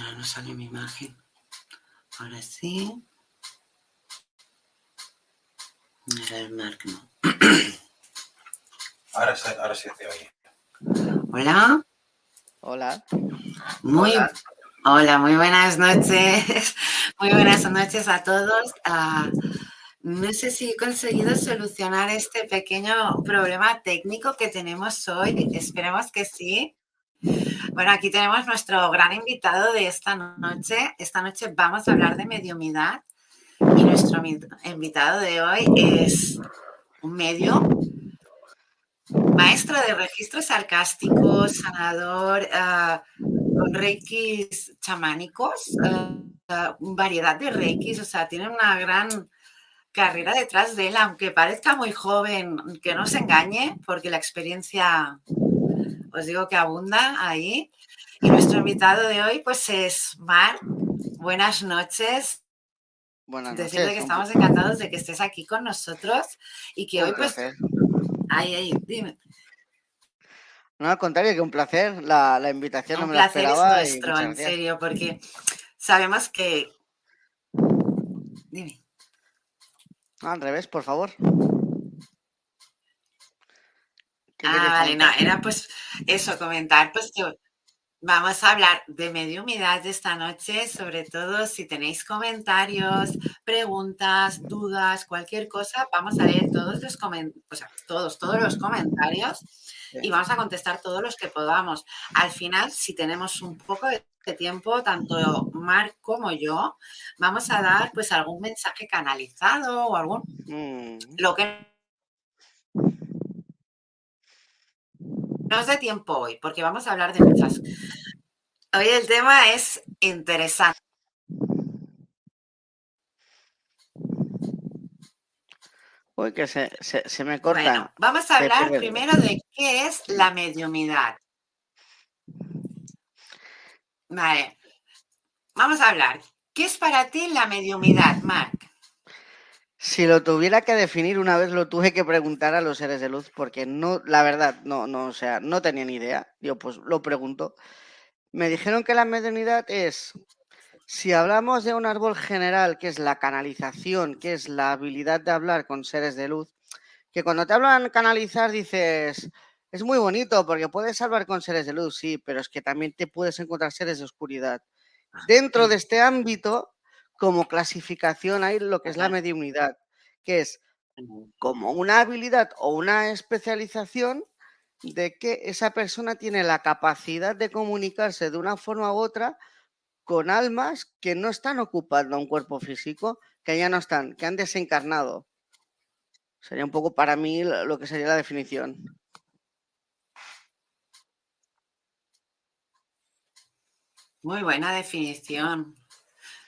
Ah, no sale mi imagen. Ahora sí. Ahora el Mark no. Ahora, sí- ahora sí te oye. Hola. Hola. Muy, Hola. hola, muy buenas noches. Muy buenas noches a todos. Ah, no sé si he conseguido solucionar este pequeño problema técnico que tenemos hoy. Esperemos que sí. Bueno, aquí tenemos nuestro gran invitado de esta noche. Esta noche vamos a hablar de mediumidad y nuestro invitado de hoy es un medio, maestro de registros sarcásticos, sanador, con reikis chamánicos, ah, ah, variedad de reikis, o sea, tiene una gran carrera detrás de él, aunque parezca muy joven, que no se engañe, porque la experiencia, os digo que abunda ahí. Y nuestro invitado de hoy, pues es Mar. Buenas noches. Buenas Decirte noches. que un- estamos encantados de que estés aquí con nosotros y que un hoy, pues, placer. ay, ay, dime. No, al contrario, que un placer. La, la invitación no Un me la placer es nuestro, en serio, porque sabemos que. Dime. No, al revés, por favor. ¿Qué Ah, vale, no, era pues eso, comentar, pues que vamos a hablar de mediumidad esta noche, sobre todo si tenéis comentarios, preguntas, dudas, cualquier cosa, vamos a leer todos los comentarios, o sea, todos, todos los comentarios y vamos a contestar todos los que podamos. Al final, si tenemos un poco de de tiempo, tanto Marc como yo, vamos a dar pues algún mensaje canalizado o algún Mm, lo que nos dé tiempo hoy, porque vamos a hablar de muchas. Hoy el tema es interesante. Uy, que se, se, se me corta. Bueno, vamos a hablar primero de qué es la mediumidad. Vale. Vamos a hablar. ¿Qué es para ti la mediumidad, Marc? Si lo tuviera que definir una vez, lo tuve que preguntar a los seres de luz, porque no, la verdad, no, no, o sea, no tenía ni idea. Yo pues lo pregunto. Me dijeron que la mediunidad es, si hablamos de un árbol general, que es la canalización, que es la habilidad de hablar con seres de luz, que cuando te hablan canalizar dices, es muy bonito porque puedes hablar con seres de luz, sí, pero es que también te puedes encontrar seres de oscuridad. Dentro de este ámbito, como clasificación hay lo que es la mediunidad, que es como una habilidad o una especialización de que esa persona tiene la capacidad de comunicarse de una forma u otra con almas que no están ocupando un cuerpo físico, que ya no están, que han desencarnado. Sería un poco para mí lo que sería la definición. Muy buena definición.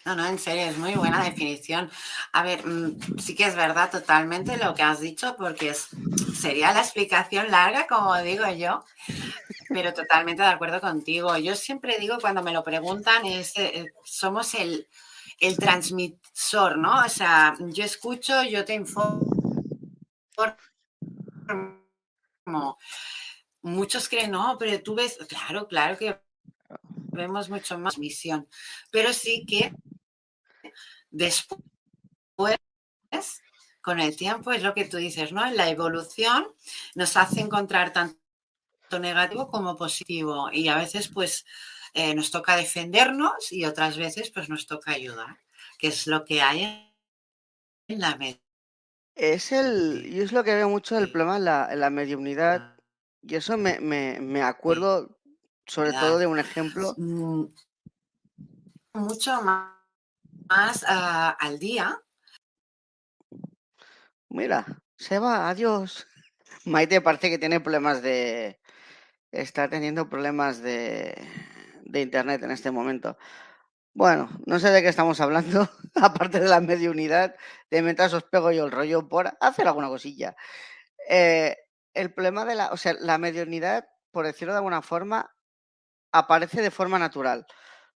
No, no, en serio, es muy buena definición. A ver, mm, sí que es verdad totalmente lo que has dicho, porque es- sería la explicación larga, como digo yo, pero totalmente de acuerdo contigo. Yo siempre digo cuando me lo preguntan, es, eh, eh, somos el, el transmisor, ¿no? O sea, yo escucho, yo te informo. Muchos creen, no, pero tú ves, claro, claro que vemos mucho más misión, pero sí que después, con el tiempo, es lo que tú dices, ¿no? La evolución nos hace encontrar tanto negativo como positivo y a veces pues eh, nos toca defendernos y otras veces pues nos toca ayudar, que es lo que hay en la mente. Es el, y es lo que veo mucho el problema en la, en la mediunidad, y eso me, me, me acuerdo sobre todo de un ejemplo. Mm, Mucho más, más ah, al día. Mira, se va, adiós. Maite parece que tiene problemas de... Está teniendo problemas de, de internet en este momento. Bueno, no sé de qué estamos hablando, aparte de la mediunidad, de mientras os pego yo el rollo por hacer alguna cosilla. Eh, el problema de la, o sea, la mediunidad, por decirlo de alguna forma, aparece de forma natural.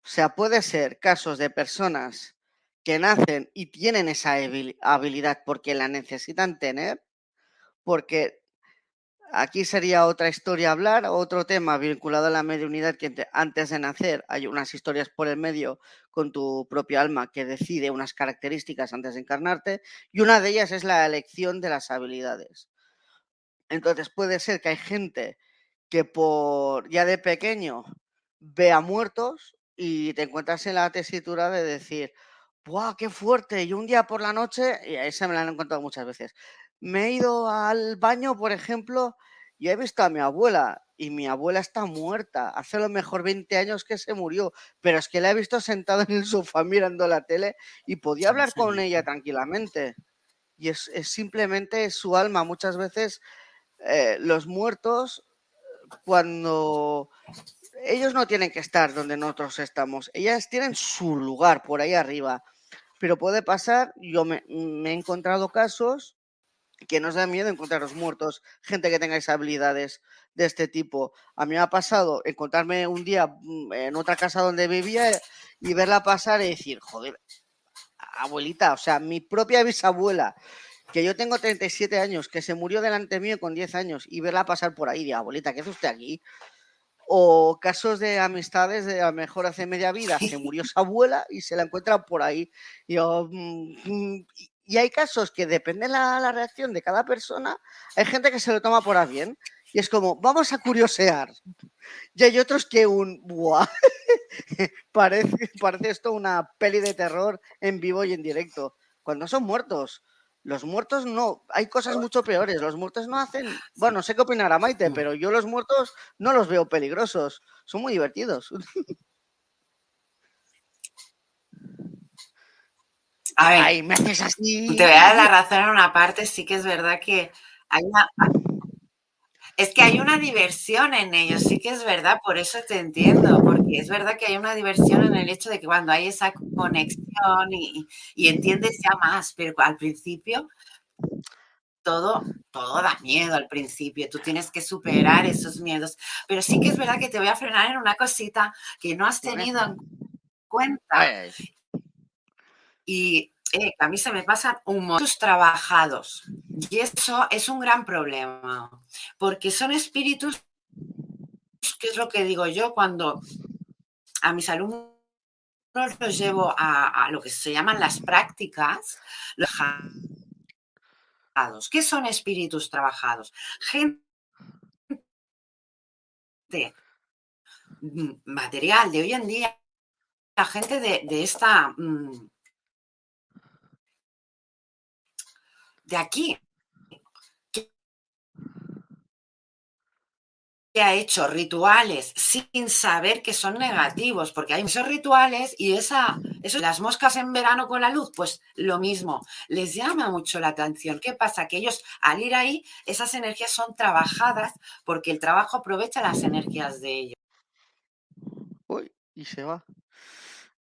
O sea, puede ser casos de personas que nacen y tienen esa habil- habilidad porque la necesitan tener, porque Aquí sería otra historia hablar, otro tema vinculado a la mediunidad que antes de nacer hay unas historias por el medio con tu propia alma que decide unas características antes de encarnarte y una de ellas es la elección de las habilidades. Entonces puede ser que hay gente que por ya de pequeño vea muertos y te encuentras en la tesitura de decir, ¡buah, qué fuerte! Y un día por la noche, y esa me la han encontrado muchas veces, me he ido al baño, por ejemplo, y he visto a mi abuela y mi abuela está muerta. Hace lo mejor 20 años que se murió, pero es que la he visto sentada en el sofá mirando la tele y podía hablar con ella tranquilamente. Y es, simplemente su alma. Muchas veces eh, los muertos, cuando ellos no tienen que estar donde nosotros estamos, ellas tienen su lugar por ahí arriba. Pero puede pasar, yo me he encontrado casos que nos da miedo encontrar los muertos, gente que tenga esas habilidades de este tipo. A mí me ha pasado encontrarme un día mm, en otra casa donde vivía y verla pasar y decir, joder, abuelita, o sea, mi propia bisabuela, que yo tengo 37 años, que se murió delante mío con 10 años y verla pasar por ahí, de abuelita, ¿qué hace usted aquí? O casos de amistades de a lo mejor hace media vida se murió su abuela y se la encuentra por ahí. Y mm, mm, y hay casos que depende de la, reacción de cada persona, hay gente que se lo toma por a bien y es como, vamos a curiosear. Y hay otros que un, ¡buah! parece, parece esto una peli de terror en vivo y en directo, cuando son muertos. Los muertos no, hay cosas mucho peores. Los muertos no hacen. Bueno, no sé qué opinará Maite, pero yo los muertos no los veo peligrosos. Son muy divertidos. A ver, me haces así. Te voy a dar la razón en una parte, sí que es verdad que hay una. Es que hay una diversión en ellos, sí que es verdad, por eso te entiendo, porque es verdad que hay una diversión en el hecho de que cuando hay esa conexión y, y entiendes ya más, pero al principio todo, todo da miedo al principio, tú tienes que superar esos miedos, pero sí que es verdad que te voy a frenar en una cosita que no has tenido en cuenta y eh, a mí se me pasan un montón trabajados. Y eso es un gran problema, porque son espíritus, que es lo que digo yo cuando a mis alumnos los llevo a, lo que se llaman las prácticas, los ¿Qué son espíritus trabajados? Gente mm, material de hoy en día, la gente de, esta mm, de aquí, que ha hecho rituales sin saber que son negativos, porque hay muchos rituales y esa, eso, las moscas en verano con la luz, pues lo mismo, les llama mucho la atención. ¿Qué pasa? Que ellos al ir ahí, esas energías son trabajadas porque el trabajo aprovecha las energías de ellos. Uy, y se va.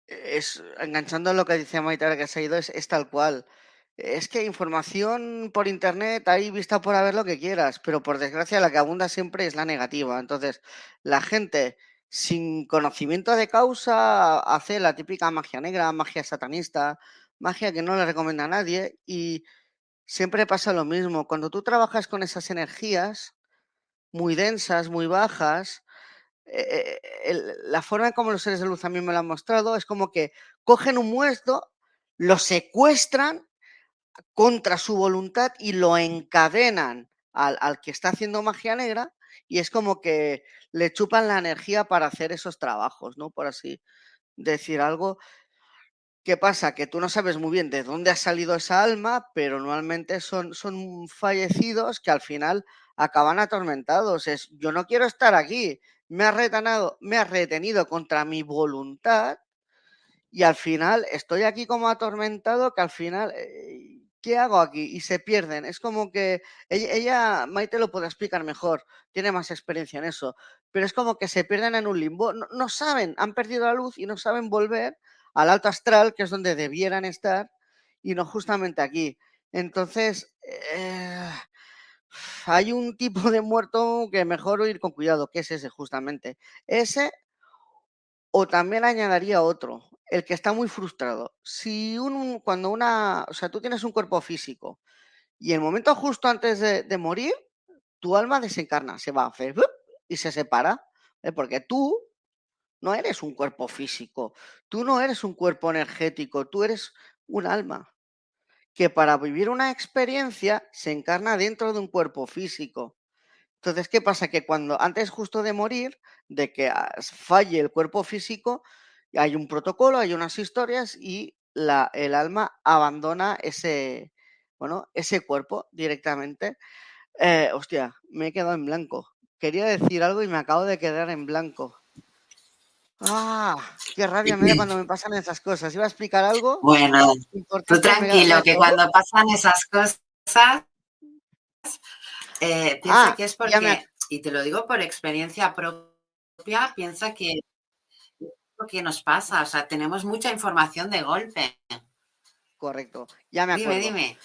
Es, enganchando lo que dice Maitara que se ha ido, es, es tal cual. Es que información por internet, hay vista por haber lo que quieras, pero por desgracia la que abunda siempre es la negativa. Entonces, la gente sin conocimiento de causa hace la típica magia negra, magia satanista, magia que no le recomienda a nadie y siempre pasa lo mismo. Cuando tú trabajas con esas energías muy densas, muy bajas, eh, eh, la forma en como los seres de luz a mí me lo han mostrado es como que cogen un muerto, lo secuestran contra su voluntad y lo encadenan al, que está haciendo magia negra y es como que le chupan la energía para hacer esos trabajos, ¿no? Por así decir algo. ¿Qué pasa? Que tú no sabes muy bien de dónde ha salido esa alma, pero normalmente son, son fallecidos que al final acaban atormentados. Es, yo no quiero estar aquí, me ha, retanado, me ha retenido contra mi voluntad y al final estoy aquí como atormentado que al final eh, ¿qué hago aquí? Y se pierden. Es como que ella, Maite lo puede explicar mejor, tiene más experiencia en eso, pero es como que se pierden en un limbo. No, saben, han perdido la luz y no saben volver al alto astral, que es donde debieran estar, y no justamente aquí. Entonces, eh, hay un tipo de muerto que mejor ir con cuidado, que es ese justamente. Ese, o también añadiría otro, el que está muy frustrado. Si un, cuando una, o sea, tú tienes un cuerpo físico y el momento justo antes de, morir, tu alma desencarna, se va a hacer y se separa, ¿eh? porque tú no eres un cuerpo físico, tú no eres un cuerpo energético, tú eres un alma que para vivir una experiencia se encarna dentro de un cuerpo físico. Entonces, ¿qué pasa? Que cuando antes justo de morir, de que falle el cuerpo físico, hay un protocolo, hay unas historias y la, el alma abandona ese, bueno, ese cuerpo directamente. Eh, hostia, me he quedado en blanco. Quería decir algo y me acabo de quedar en blanco. Ah, qué rabia me da cuando me pasan esas cosas. ¿Iba a explicar algo? Bueno, tú tranquilo, que cuando pasan esas cosas, eh, piensa ah, que es porque, y te lo digo por experiencia propia, piensa que lo que nos pasa, o sea, tenemos mucha información de golpe. Correcto, ya me acuerdo. Dime, dime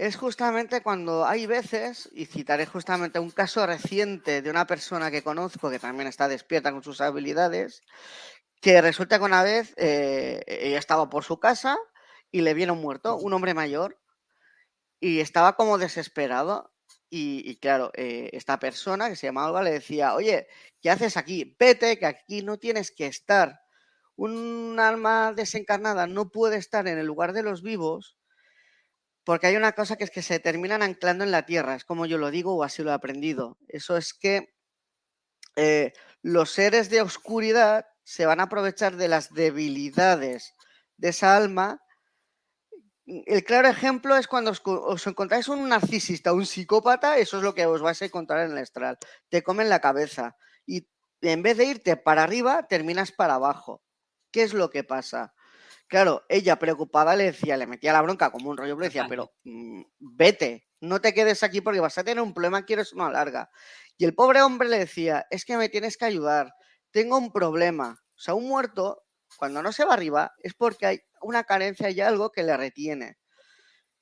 es justamente cuando hay veces, y citaré justamente un caso reciente de una persona que conozco que también está despierta con sus habilidades, que resulta que una vez eh, ella estaba por su casa y le viene un muerto, un hombre mayor, y estaba como desesperado. Y, claro, eh, esta persona que se llama Alba le decía, oye, ¿qué haces aquí? Vete, que aquí no tienes que estar. Un alma desencarnada no puede estar en el lugar de los vivos porque hay una cosa que es que se terminan anclando en la tierra, es como yo lo digo o así lo he aprendido. Eso es que eh, los seres de oscuridad se van a aprovechar de las debilidades de esa alma. El claro ejemplo es cuando os, encontráis un narcisista, un psicópata, eso es lo que os vais a encontrar en el astral. Te comen la cabeza y en vez de irte para arriba, terminas para abajo. ¿Qué es lo que pasa? Claro, ella preocupada le decía, le metía la bronca como un rollo, le decía, pero mm, vete, no te quedes aquí porque vas a tener un problema, quieres una larga. Y el pobre hombre le decía, es que me tienes que ayudar, tengo un problema. O sea, un muerto, cuando no se va arriba, es porque hay una carencia y algo que le retiene.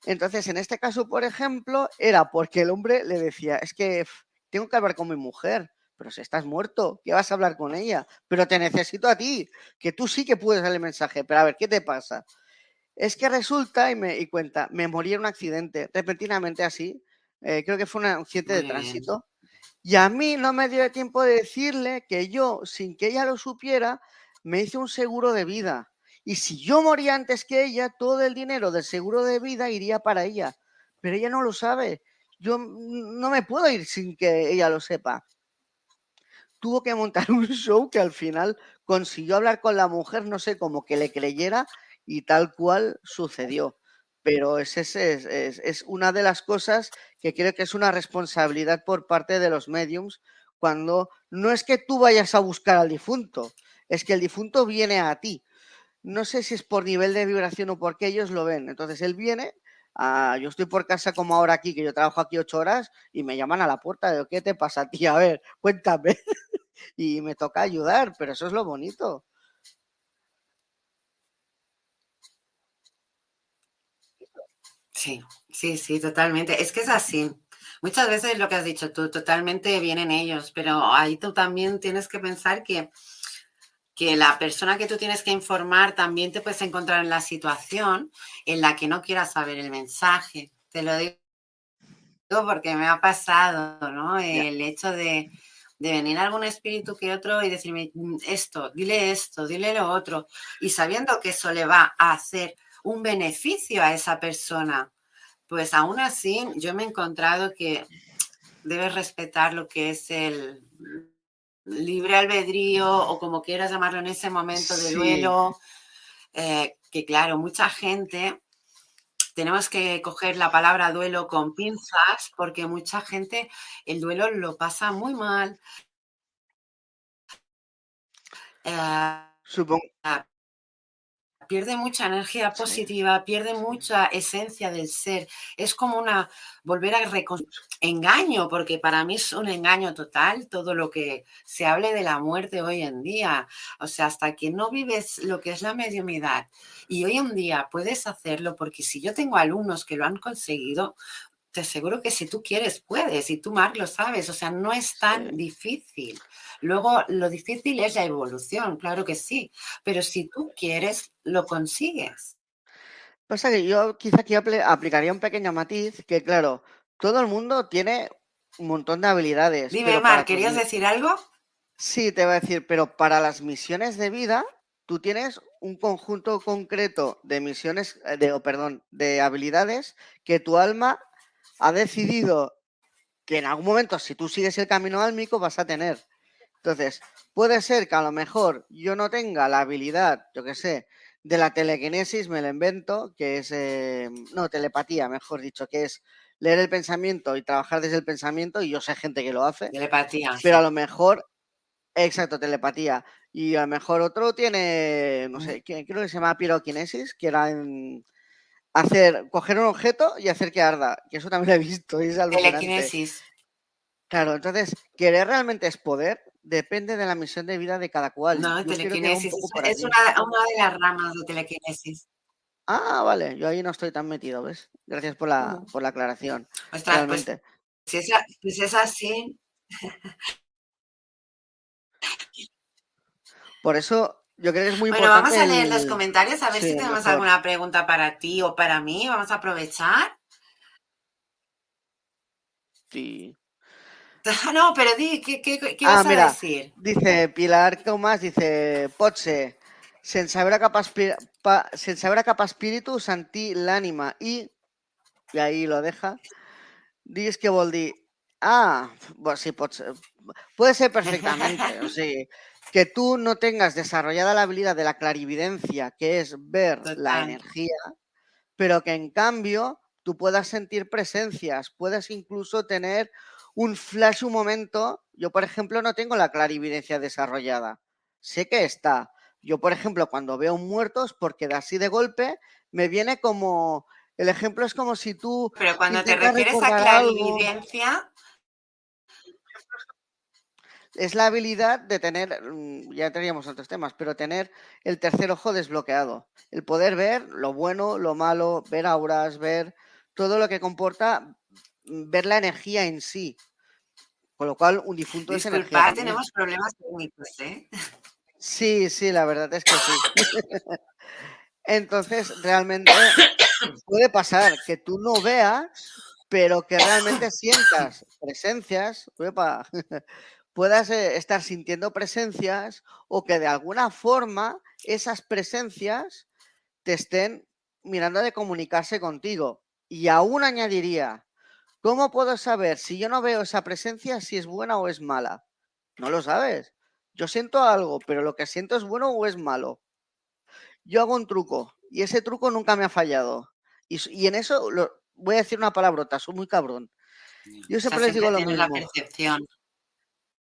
Entonces, en este caso, por ejemplo, era porque el hombre le decía, es que tengo que hablar con mi mujer, pero si estás muerto, ¿qué vas a hablar con ella? Pero te necesito a ti, que tú sí que puedes darle mensaje, pero a ver, ¿qué te pasa? Es que resulta, y me y cuenta, me morí en un accidente, repentinamente así, eh, creo que fue un accidente de tránsito, y a mí no me dio tiempo de decirle que yo, sin que ella lo supiera, me hice un seguro de vida. Y si yo moría antes que ella, todo el dinero del seguro de vida iría para ella. Pero ella no lo sabe. Yo no me puedo ir sin que ella lo sepa tuvo que montar un show que al final consiguió hablar con la mujer, no sé, como que le creyera y tal cual sucedió. Pero es, es, es, es, una de las cosas que creo que es una responsabilidad por parte de los mediums cuando no es que tú vayas a buscar al difunto, es que el difunto viene a ti. No sé si es por nivel de vibración o porque ellos lo ven. Entonces él viene, yo estoy por casa como ahora aquí, que yo trabajo aquí ocho horas y me llaman a la puerta. de ¿qué te pasa a ti? A ver, cuéntame. y me toca ayudar, pero eso es lo bonito. Sí, sí, sí, totalmente. Es que es así. Muchas veces lo que has dicho tú, totalmente vienen ellos, pero ahí tú también tienes que pensar que, que la persona que tú tienes que informar también te puedes encontrar en la situación en la que no quieras saber el mensaje. Te lo digo porque me ha pasado, ¿no? El hecho de, de venir algún espíritu que otro y decirme mm, esto, dile esto, dile lo otro, y sabiendo que eso le va a hacer un beneficio a esa persona, pues aún así yo me he encontrado que debes respetar lo que es el libre albedrío o como quieras llamarlo en ese momento de duelo, eh, que claro, mucha gente tenemos que coger la palabra duelo con pinzas porque mucha gente el duelo lo pasa muy mal. Eh, Supongo. Pierde mucha energía positiva, pierde mucha esencia del ser. Es como una volver a engaño, porque para mí es un engaño total todo lo que se hable de la muerte hoy en día. O sea, hasta que no vives lo que es la mediumidad y hoy en día puedes hacerlo, porque si yo tengo alumnos que lo han conseguido, te aseguro que si tú quieres, puedes, y tú, Marc, lo sabes, o sea, no es tan difícil. Luego, lo difícil es la evolución, claro que sí, pero si tú quieres, lo consigues. Pasa que yo quizá aquí aplicaría un pequeño matiz, que claro, todo el mundo tiene un montón de habilidades. Dime, Mar, ¿querías decir algo? Sí, te voy a decir, pero para las misiones de vida, tú tienes un conjunto concreto de misiones, eh, de, perdón, de habilidades que tu alma ha decidido que en algún momento, si tú sigues el camino álmico, vas a tener. Entonces, puede ser que a lo mejor yo no tenga la habilidad, yo qué sé, de la telequinesis, me la invento, que es, eh, no, telepatía, mejor dicho, que es leer el pensamiento y trabajar desde el pensamiento, y yo sé gente que lo hace. Telepatía. Pero a lo mejor Exacto, telepatía. Y a lo mejor otro tiene, no sé, creo que se llama piroquinesis, que era en hacer, coger un objeto y hacer que arda. Que eso también lo he visto. Y es Telequinesis. Claro, entonces, querer realmente es poder depende de la misión de vida de cada cual. No, telequinesis es una, una, de las ramas de telequinesis. Ah, vale, yo ahí no estoy tan metido, ¿ves? Gracias por la, por la aclaración. Ostras, pues, si, es, pues es así, por eso yo creo que es muy bueno, importante. Bueno, vamos a leer los comentarios a ver si tenemos alguna pregunta para ti o para mí. Vamos a aprovechar. Sí. No, pero di, ¿qué, qué, qué ah, vas a decir? Dice Pilar Tomás, dice, potse, sense saber cap, pa, sense saber cap espíritu, sentir l'ànima y, y ahí lo deja, dices que vol dir, ah, bueno, sí, pot ser, puede ser perfectamente, o que tú no tengas desarrollada la habilidad de la clarividencia, que es ver la energía, pero que en cambio tú puedas sentir presencias, puedes incluso tener un flash, un momento. Yo, por ejemplo, no tengo la clarividencia desarrollada. Sé que está. Yo, por ejemplo, cuando veo muertos, porque de así de golpe me viene como. El ejemplo es como si tú. Pero cuando te refieres a clarividencia, es la habilidad de tener, mm, ya teníamos otros temas, pero tener el tercer ojo desbloqueado. El poder ver lo bueno, lo malo, ver auras, ver todo lo que comporta, mm, ver la energía en sí. Con lo cual, un difunto es energía. tenemos problemas técnicos, ¿eh? Sí, sí, la verdad es que sí. Entonces, realmente puede pasar que tú no veas, pero que realmente sientas presencias. puedas eh, estar sintiendo presencias o que de alguna forma esas presencias te estén mirando de comunicarse contigo. Y aún añadiría, ¿cómo puedo saber si yo no veo esa presencia si es buena o es mala? No lo sabes. Yo siento algo, pero lo que siento es bueno o es malo. Yo hago un truco y ese truco nunca me ha fallado. Y, en eso voy a decir una palabrota, soy muy cabrón. Yo siempre les digo lo mismo. La percepción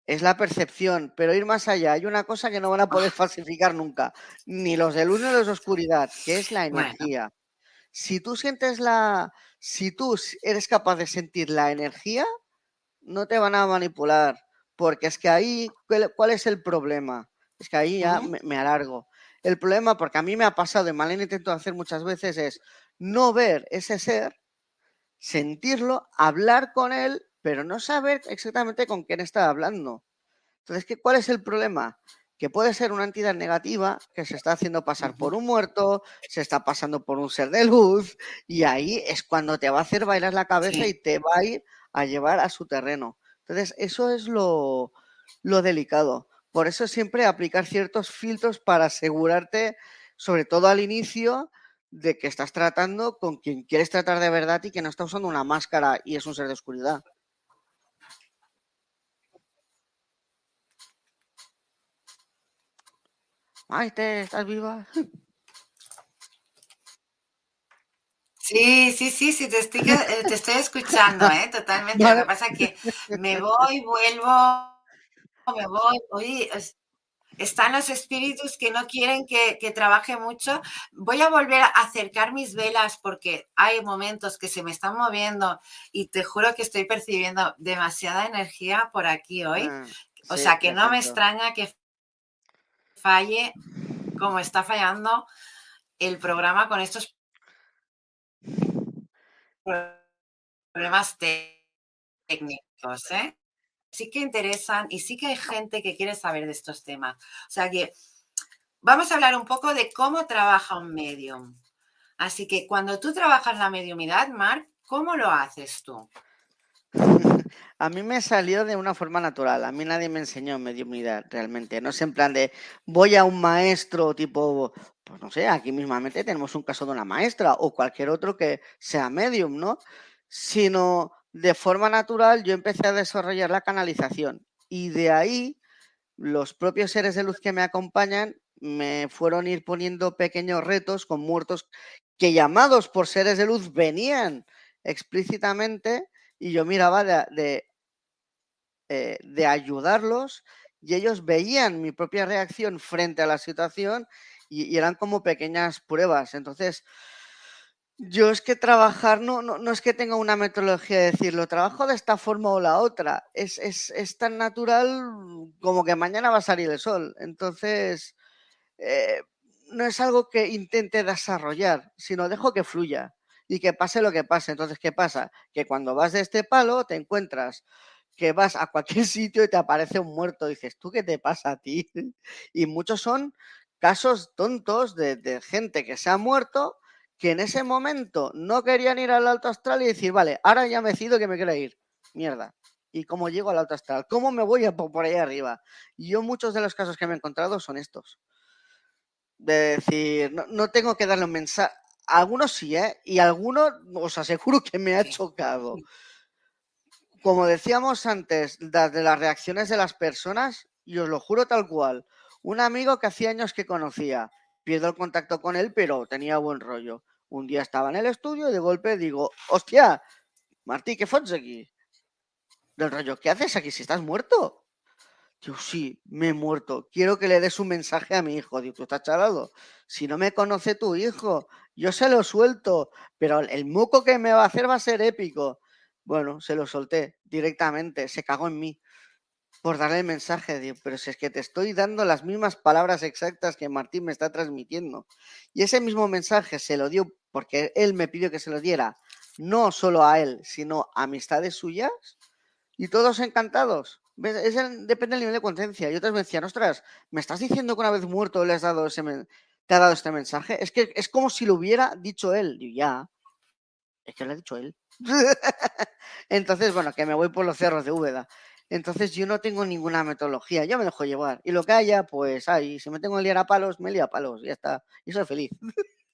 es la percepción, pero ir más allá. Hay una cosa que no van a poder falsificar nunca, ni los de luz ni los de oscuridad, que es la energía. Si tú sientes la, si tú eres capaz de sentir la energía, no te van a manipular, porque es que ahí, ¿cuál es el problema? Es que ahí ya me, alargo. El problema, porque a mí me ha pasado, y mal intento hacer muchas veces, es no ver ese ser, sentirlo, hablar con él pero no saber exactamente con quién está hablando. Entonces, ¿qué, ¿cuál es el problema? Que puede ser una entidad negativa que se está haciendo pasar por un muerto, se está pasando por un ser de luz, y ahí es cuando te va a hacer bailar la cabeza y te va a ir a llevar a su terreno. Entonces, eso es lo, lo delicado. Por eso siempre aplicar ciertos filtros para asegurarte, sobre todo al inicio, de que estás tratando con quien quieres tratar de verdad y que no está usando una máscara y es un ser de oscuridad. Maite, ¿estás viva? Sí, sí, sí, sí, te estoy, eh, te estoy escuchando, ¿eh? Totalmente. Lo que pasa es que me voy, vuelvo, me voy, oye, están los espíritus que no quieren que, que, trabaje mucho. Voy a volver a acercar mis velas porque hay momentos que se me están moviendo y te juro que estoy percibiendo demasiada energía por aquí hoy. Ah, o sea que no me extraña que falle como está fallando el programa con estos problemas técnicos, ¿eh? Sí que interesan y sí que hay gente que quiere saber de estos temas. O sea que vamos a hablar un poco de cómo trabaja un medium. Así que cuando tú trabajas la mediumidad, Marc, ¿cómo lo haces tú? A mí me salió de una forma natural. A mí nadie me enseñó mediumnidad realmente. No es en plan de voy a un maestro tipo, pues no sé, aquí mismamente tenemos un caso de una maestra o cualquier otro que sea medium, ¿no? Sino de forma natural yo empecé a desarrollar la canalización y de ahí los propios seres de luz que me acompañan me fueron ir poniendo pequeños retos con muertos que llamados por seres de luz venían explícitamente y yo miraba de, de, eh, ayudarlos y ellos veían mi propia reacción frente a la situación y, eran como pequeñas pruebas. Entonces, yo es que trabajar no, no, es que tenga una metodología de decirlo, trabajo de esta forma o la otra. Es, es, tan natural como que mañana va a salir el sol. Entonces, eh, no es algo que intente desarrollar, sino dejo que fluya y que pase lo que pase. Entonces, ¿qué pasa? Que cuando vas de este palo te encuentras que vas a cualquier sitio y te aparece un muerto. dices, ¿tú qué te pasa a ti? Y muchos son casos tontos de, gente que se ha muerto que en ese momento no querían ir al alto astral y decir, vale, ahora ya me decido que me quiero ir. Mierda. ¿Y cómo llego al alto astral? ¿Cómo me voy a por ahí arriba? Y yo muchos de los casos que me he encontrado son estos. De decir, no, no tengo que darle un mensaje. Algunos sí, ¿eh? Y algunos os aseguro que me ha chocado. Como decíamos antes, de las reacciones de las personas, y os lo juro tal cual. Un amigo que hacía años que conocía, pierdo el contacto con él, pero tenía buen rollo. Un día estaba en el estudio y de golpe digo, hostia, Martí, ¿qué fots aquí? Del rollo, ¿qué haces aquí si estás muerto? Yo sí, me he muerto. Quiero que le des un mensaje a mi hijo. Digo, tú estás chalado. Si no me conoce tu hijo, yo se lo suelto, pero el moco que me va a hacer va a ser épico. Bueno, se lo solté directamente, se cagó en mí por darle el mensaje. Digo, pero si es que te estoy dando las mismas palabras exactas que Martín me está transmitiendo. Y ese mismo mensaje se lo dio porque él me pidió que se lo diera, no solo a él, sino a amistades suyas, y todos encantados. Depende del nivel de conciencia. Y otros me decían, ostras, ¿me estás diciendo que una vez muerto le has dado ese te ha dado este mensaje? Es que es como si lo hubiera dicho él. Digo, ya. Es que lo ha dicho él. Entonces, bueno, que me voy por los cerros de Úbeda. Entonces yo no tengo ninguna metodología, yo me dejo llevar. Y lo que haya, pues ahí, si me tengo que liar a palos, me lío a palos, ya está. Y soy feliz.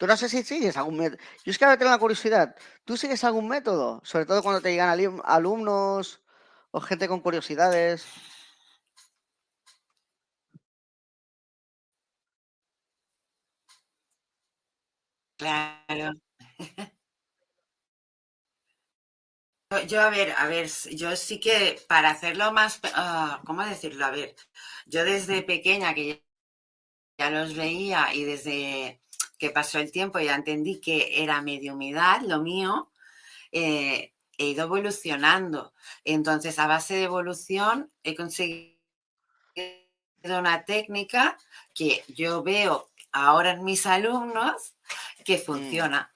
Tú no sé si sigues algún método. Yo es que ahora tengo la curiosidad. ¿Tú sigues algún método? Sobre todo cuando te llegan alumnos o gente con curiosidades. Claro. Yo, a ver, a ver, yo sí que para hacerlo más, ah, ¿cómo decirlo? A ver, yo desde pequeña que ya los veía y desde que pasó el tiempo ya entendí que era mediumidad, lo mío, eh, he ido evolucionando. Entonces, a base de evolución, he conseguido una técnica que yo veo ahora en mis alumnos que mm. funciona.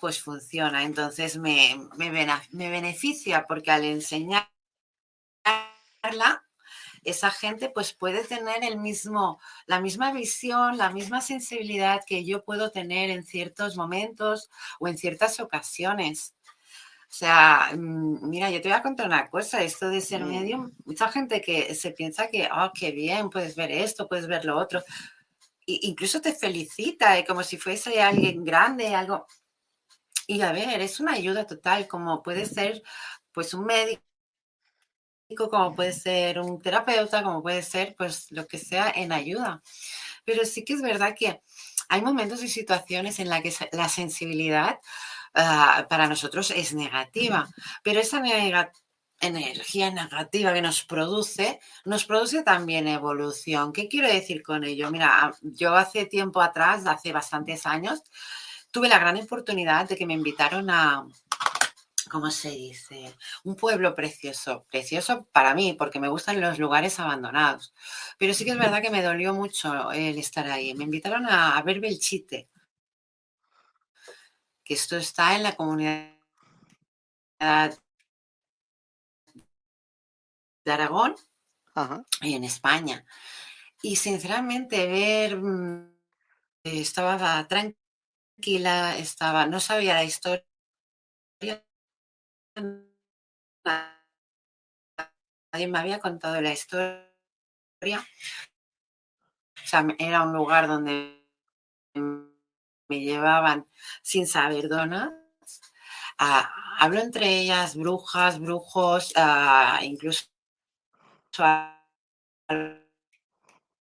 Pues funciona, entonces me, me, me beneficia porque al enseñarla esa gente pues puede tener el mismo, la misma visión, la misma sensibilidad que yo puedo tener en ciertos momentos o en ciertas ocasiones. O sea, mm, mira, yo te voy a contar una cosa, esto de ser medium, mucha gente que se piensa que, oh, qué bien, puedes ver esto, puedes ver lo otro, e incluso te felicita, eh, como si fuese alguien grande, algo. Y a ver, es una ayuda total, como puede ser pues un médico como puede ser un terapeuta, como puede ser pues lo que sea en ayuda. Pero sí que es verdad que hay momentos y situaciones en las que la sensibilidad ah, para nosotros es negativa, pero esa energía negativa que nos produce, nos produce también evolución. ¿Qué quiero decir con ello? Mira, yo hace tiempo atrás, hace bastantes años, tuve la gran oportunidad de que me invitaron a, ¿cómo se dice? Un pueblo precioso, precioso para mí, porque me gustan los lugares abandonados. Pero sí que es verdad que me dolió mucho el estar ahí. Me invitaron a, ver Belchite, que esto está en la comunidad de Aragón y en España. Y sinceramente ver, mm, estaba tranquila tranquila, estaba, no sabía la historia. Nadie me había contado la historia. O sea, era un lugar donde me llevaban sin saber donas. Ah, hablo entre ellas brujas, brujos, ah, incluso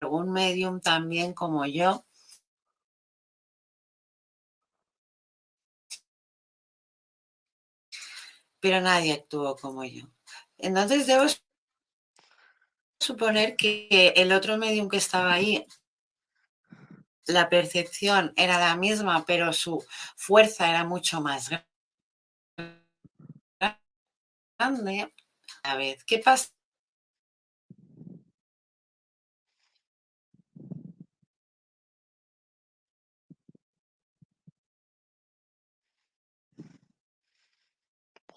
algún medium también como yo. Pero nadie actuó como yo. Entonces debo suponer que el otro medium que estaba ahí, la percepción era la misma, pero su fuerza era mucho más grande. A ver, ¿qué pasa?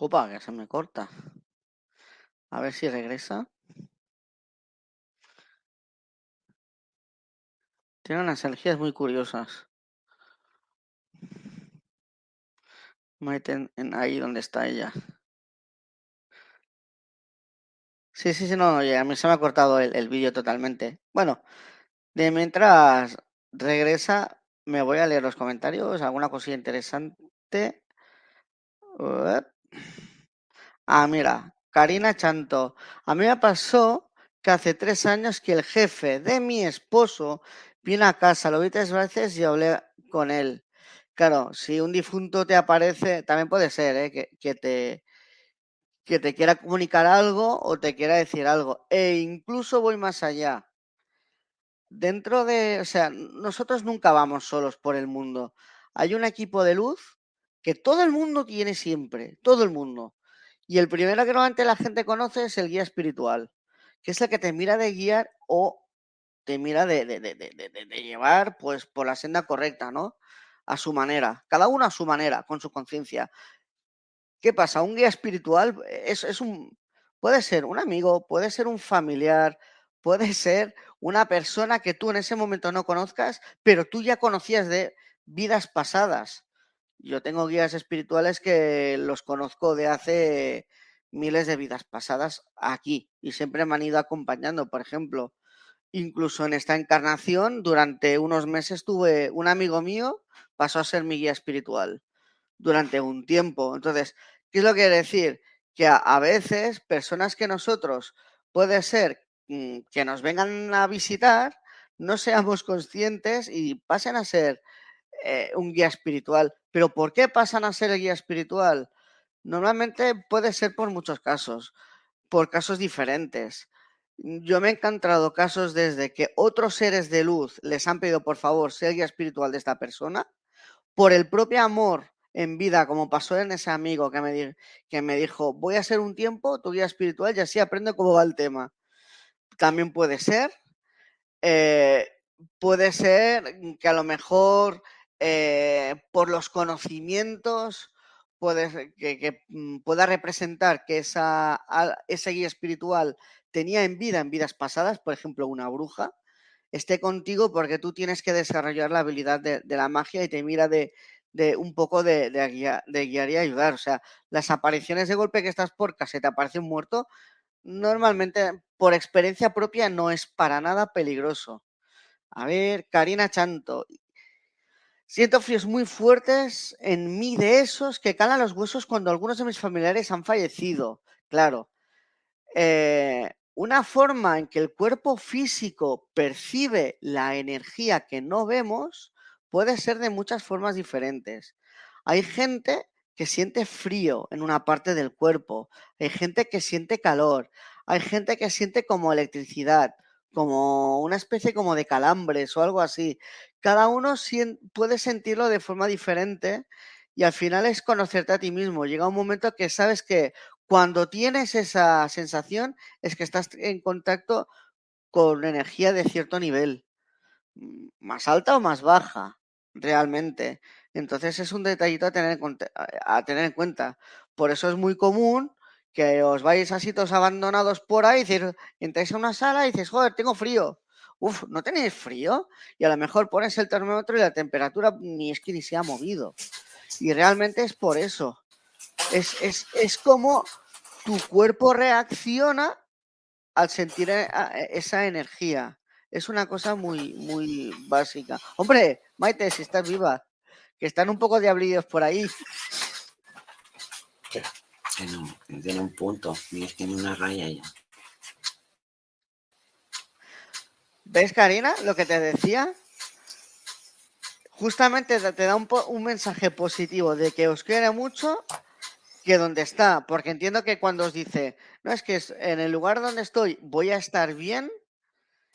Opa, que se me corta. A ver si regresa. Tiene unas energías muy curiosas. Meten en ahí donde está ella. Sí, sí, sí, no, a mí se me ha cortado el, el vídeo totalmente. Bueno, de mientras regresa, me voy a leer los comentarios, alguna cosilla interesante. Ah, mira, Karina Chanto. A mí me pasó que hace tres años que el jefe de mi esposo vino a casa, lo vi tres veces y hablé con él. Claro, si un difunto te aparece, también puede ser ¿eh? que, que, te, que te quiera comunicar algo o te quiera decir algo. E incluso voy más allá. Dentro de, o sea, nosotros nunca vamos solos por el mundo. Hay un equipo de luz que todo el mundo tiene siempre, todo el mundo. Y el primero que normalmente la gente conoce es el guía espiritual, que es el que te mira de guiar o te mira de, llevar pues por la senda correcta, ¿no? A su manera, cada uno a su manera, con su conciencia. ¿Qué pasa? Un guía espiritual es, es un, puede ser un amigo, puede ser un familiar, puede ser una persona que tú en ese momento no conozcas, pero tú ya conocías de vidas pasadas. Yo tengo guías espirituales que los conozco de hace miles de vidas pasadas aquí y siempre me han ido acompañando. Por ejemplo, incluso en esta encarnación, durante unos meses tuve un amigo mío, pasó a ser mi guía espiritual durante un tiempo. Entonces, ¿qué es lo que quiere decir? Que a, veces personas que nosotros puede ser mm, que nos vengan a visitar, no seamos conscientes y pasen a ser eh, un guía espiritual. Pero ¿por qué pasan a ser el guía espiritual? Normalmente puede ser por muchos casos, por casos diferentes. Yo me he encontrado casos desde que otros seres de luz les han pedido por favor ser guía espiritual de esta persona, por el propio amor en vida, como pasó en ese amigo que me, que me dijo, voy a ser un tiempo tu guía espiritual y así aprendo cómo va el tema. También puede ser, eh, puede ser que a lo mejor eh, por los conocimientos puede, que, mm, pueda representar que esa, guía espiritual tenía en vida, en vidas pasadas, por ejemplo, una bruja, esté contigo porque tú tienes que desarrollar la habilidad de, la magia y te mira de, un poco de, guiar, de, guiar, y ayudar. O sea, las apariciones de golpe que estás por te aparece un muerto, normalmente por experiencia propia no es para nada peligroso. A ver, Karina Chanto. Siento fríos muy fuertes en mí de esos que calan los huesos cuando algunos de mis familiares han fallecido. Claro. Eh, una forma en que el cuerpo físico percibe la energía que no vemos puede ser de muchas formas diferentes. Hay gente que siente frío en una parte del cuerpo, hay gente que siente calor, hay gente que siente como electricidad, como una especie como de calambres o algo así. Cada uno puede sentirlo de forma diferente y al final es conocerte a ti mismo. Llega un momento que sabes que cuando tienes esa sensación es que estás en contacto con energía de cierto nivel, más alta o más baja, realmente. Entonces es un detallito a tener, a tener en cuenta. Por eso es muy común que os vais a sitios abandonados por ahí, entráis a una sala y dices, joder, tengo frío. Uf, ¿no tenéis frío? Y a lo mejor pones el termómetro y la temperatura ni es que ni se ha movido. Y realmente es por eso. Es, es, es como tu cuerpo reacciona al sentir eh, eh, esa energía. Es una cosa muy, muy básica. Hombre, Maite, si estás viva, que están un poco diablillos por ahí. Que no, tiene un punto, tiene una raya ya. ¿Ves, Karina, lo que te decía? Justamente te da un, un mensaje positivo de que os quiere mucho que donde está, porque entiendo que cuando os dice, no es que en el lugar donde estoy voy a estar bien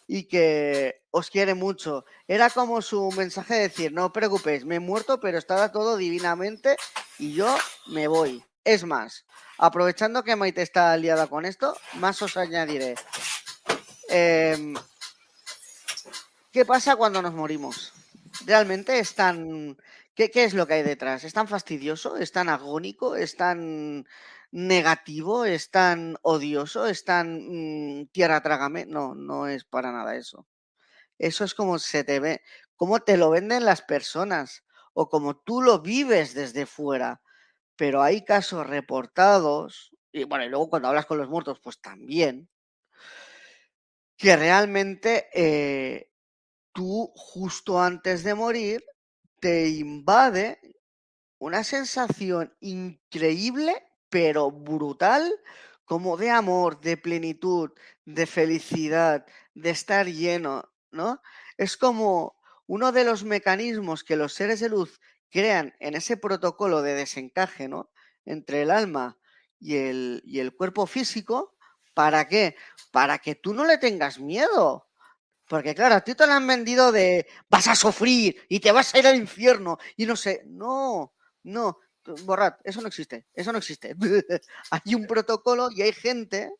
y que os quiere mucho. Era como su mensaje de decir, no os preocupéis, me he muerto, pero estaba todo divinamente y yo me voy. Es más, aprovechando que Maite está liada con esto, más os añadiré. Em, ¿Qué pasa cuando nos morimos? ¿Realmente es tan ¿Qué, es lo que hay detrás? ¿Es tan fastidioso? ¿Es tan agónico? ¿Es tan negativo? ¿Es tan odioso? ¿Es tan mm, tierra trágame? No, no es para nada eso. Eso es como se te ve, como te lo venden las personas o como tú lo vives desde fuera. Pero hay casos reportados, y bueno, y luego cuando hablas con los muertos, pues también, que realmente eh, tú justo antes de morir te invade una sensación increíble, pero brutal, como de amor, de plenitud, de felicidad, de estar lleno, ¿no? Es como uno de los mecanismos que los seres de luz crean en ese protocolo de desencaje, ¿no? Entre el alma y el, y el cuerpo físico. ¿Para qué? Para que tú no le tengas miedo. Porque claro, a ti te lo han vendido de vas a sufrir y te vas a ir al infierno y no sé, no, no, borrad, eso no existe, eso no existe. hay un protocolo y hay gente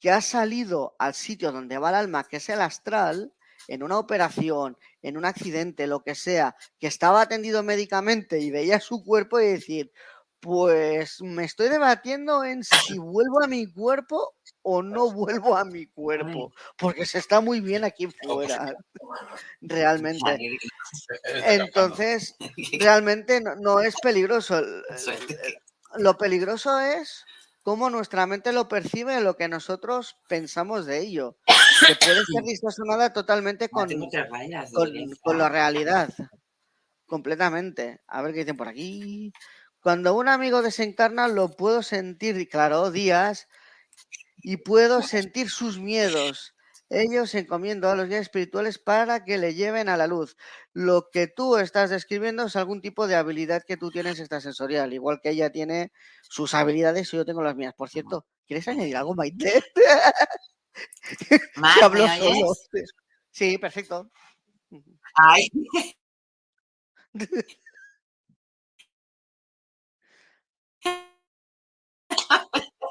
que ha salido al sitio donde va el alma, que es el astral, en una operación, en un accidente, lo que sea, que estaba atendido médicamente y veía su cuerpo y decir, pues me estoy debatiendo en si vuelvo a mi cuerpo o no vuelvo a mi cuerpo, porque se está muy bien aquí fuera, realmente. Entonces, realmente no, es peligroso. Lo peligroso es cómo nuestra mente lo percibe, lo que nosotros pensamos de ello, que puede ser distorsionada totalmente con, con, con la realidad, completamente. A ver qué dicen por aquí. Cuando un amigo desencarna lo puedo sentir, claro, días, y puedo sentir sus miedos. Ellos encomiendo a los guías espirituales para que le lleven a la luz. Lo que tú estás describiendo es algún tipo de habilidad que tú tienes extrasensorial, igual que ella tiene sus habilidades y yo tengo las mías. Por cierto, ¿quieres añadir algo, Maite? Sí, perfecto. Ay.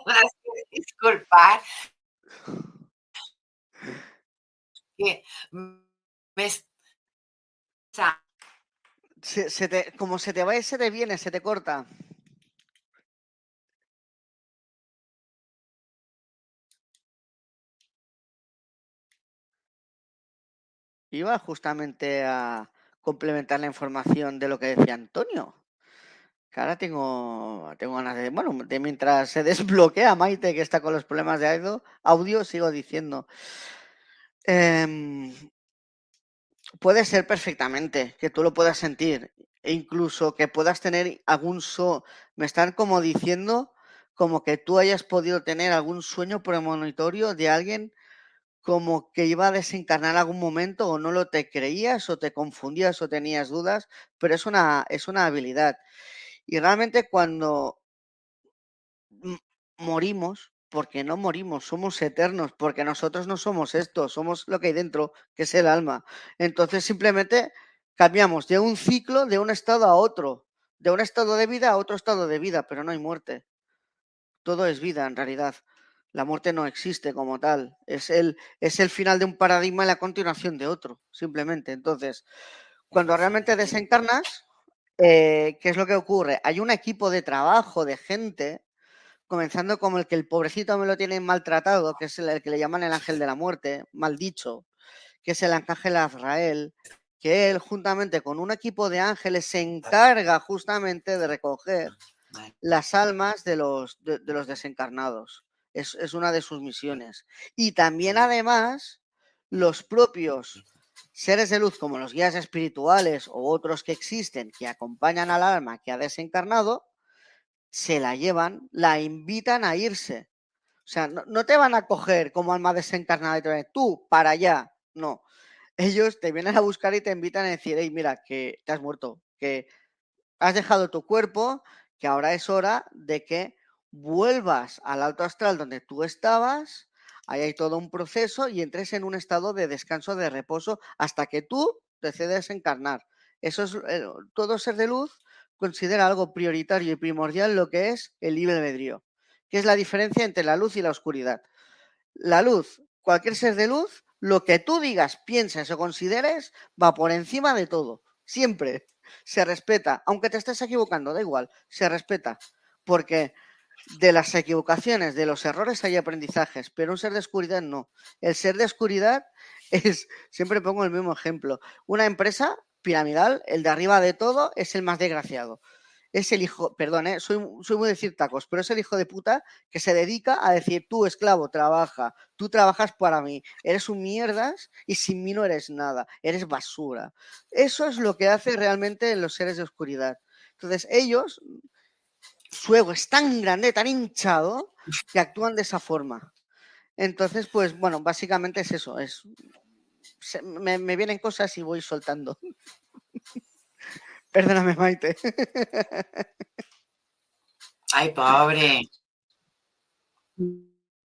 disculpar. Me se, te, como se te va y se te viene, se te corta. Iba justamente a complementar la información de lo que decía Antonio ahora tengo, tengo ganas de, bueno, de mientras se desbloquea Maite, que está con los problemas de audio, audio sigo diciendo. Em, puede ser perfectamente que tú lo puedas sentir, e incluso que puedas tener algún so. Me están como diciendo como que tú hayas podido tener algún sueño premonitorio de alguien como que iba a desencarnar algún momento o no lo te creías o te confundías o tenías dudas, pero es una, es una habilidad. Y realmente cuando morimos, porque no morimos, somos eternos, porque nosotros no somos esto, somos lo que hay dentro, que es el alma. Entonces simplemente cambiamos de un ciclo, de un estado a otro, de un estado de vida a otro estado de vida, pero no hay muerte. Todo es vida en realidad. La muerte no existe como tal. Es el, es el final de un paradigma y la continuación de otro, simplemente. Entonces, cuando realmente desencarnas, eh, ¿qué es lo que ocurre? Hay un equipo de trabajo de gente, comenzando como el que el pobrecito me lo tiene maltratado, que es el, que le llaman el ángel de la muerte, mal dicho, que es el Ángel Azrael, que él juntamente con un equipo de ángeles se encarga justamente de recoger las almas de los, de, los desencarnados. Es, es, una de sus misiones. Y también además los propios seres de luz como los guías espirituales o otros que existen que acompañan al alma que ha desencarnado, se la llevan, la invitan a irse. O sea, no, te van a coger como alma desencarnada y te van a decir, tú, para allá. No. Ellos te vienen a buscar y te invitan a decir, hey, mira, que te has muerto, que has dejado tu cuerpo, que ahora es hora de que vuelvas al alto astral donde tú estabas, ahí hay todo un proceso y entres en un estado de descanso, de reposo, hasta que tú decides encarnar. Eso es, eh, todo ser de luz considera algo prioritario y primordial lo que es el libre albedrío, que es la diferencia entre la luz y la oscuridad. La luz, cualquier ser de luz, lo que tú digas, pienses o consideres, va por encima de todo, siempre. Se respeta, aunque te estés equivocando, da igual, se respeta, porque de las equivocaciones, de los errores hay aprendizajes, pero un ser de oscuridad no. El ser de oscuridad es, siempre pongo el mismo ejemplo, una empresa piramidal, el de arriba de todo es el más desgraciado. Es el hijo, perdón, ¿eh? soy, soy muy decir tacos, pero es el hijo de puta que se dedica a decir, tú esclavo, trabaja, tú trabajas para mí, eres un mierdas y sin mí no eres nada, eres basura. Eso es lo que hace realmente los seres de oscuridad. Entonces ellos, su ego es tan grande, tan hinchado, que actúan de esa forma. Entonces, pues bueno, básicamente es eso, es me, me, vienen cosas y voy soltando. Perdóname, Maite. Ay, pobre.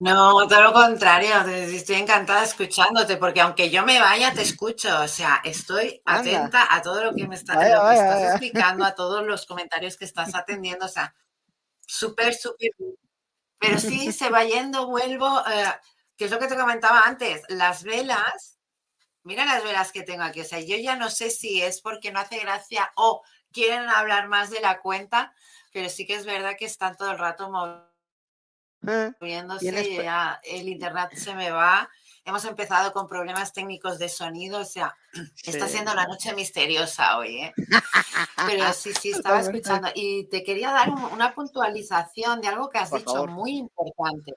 No, todo lo contrario, estoy encantada escuchándote, porque aunque yo me vaya, te escucho. O sea, estoy atenta a todo lo que me está, lo que estás explicando, a todos los comentarios que estás atendiendo. O sea, súper, súper. Pero sí, se va yendo, vuelvo, eh, que es lo que te comentaba antes, las velas Mira las velas que tengo aquí. O sea, yo ya no sé si es porque no hace gracia o quieren hablar más de la cuenta, pero sí que es verdad que están todo el rato ah, moviéndose ya el internet se me va. Hemos empezado con problemas técnicos de sonido, o sea, está siendo una noche misteriosa hoy, ¿eh? Pero sí, sí, estaba escuchando. Y te quería dar una puntualización de algo que has dicho muy importante.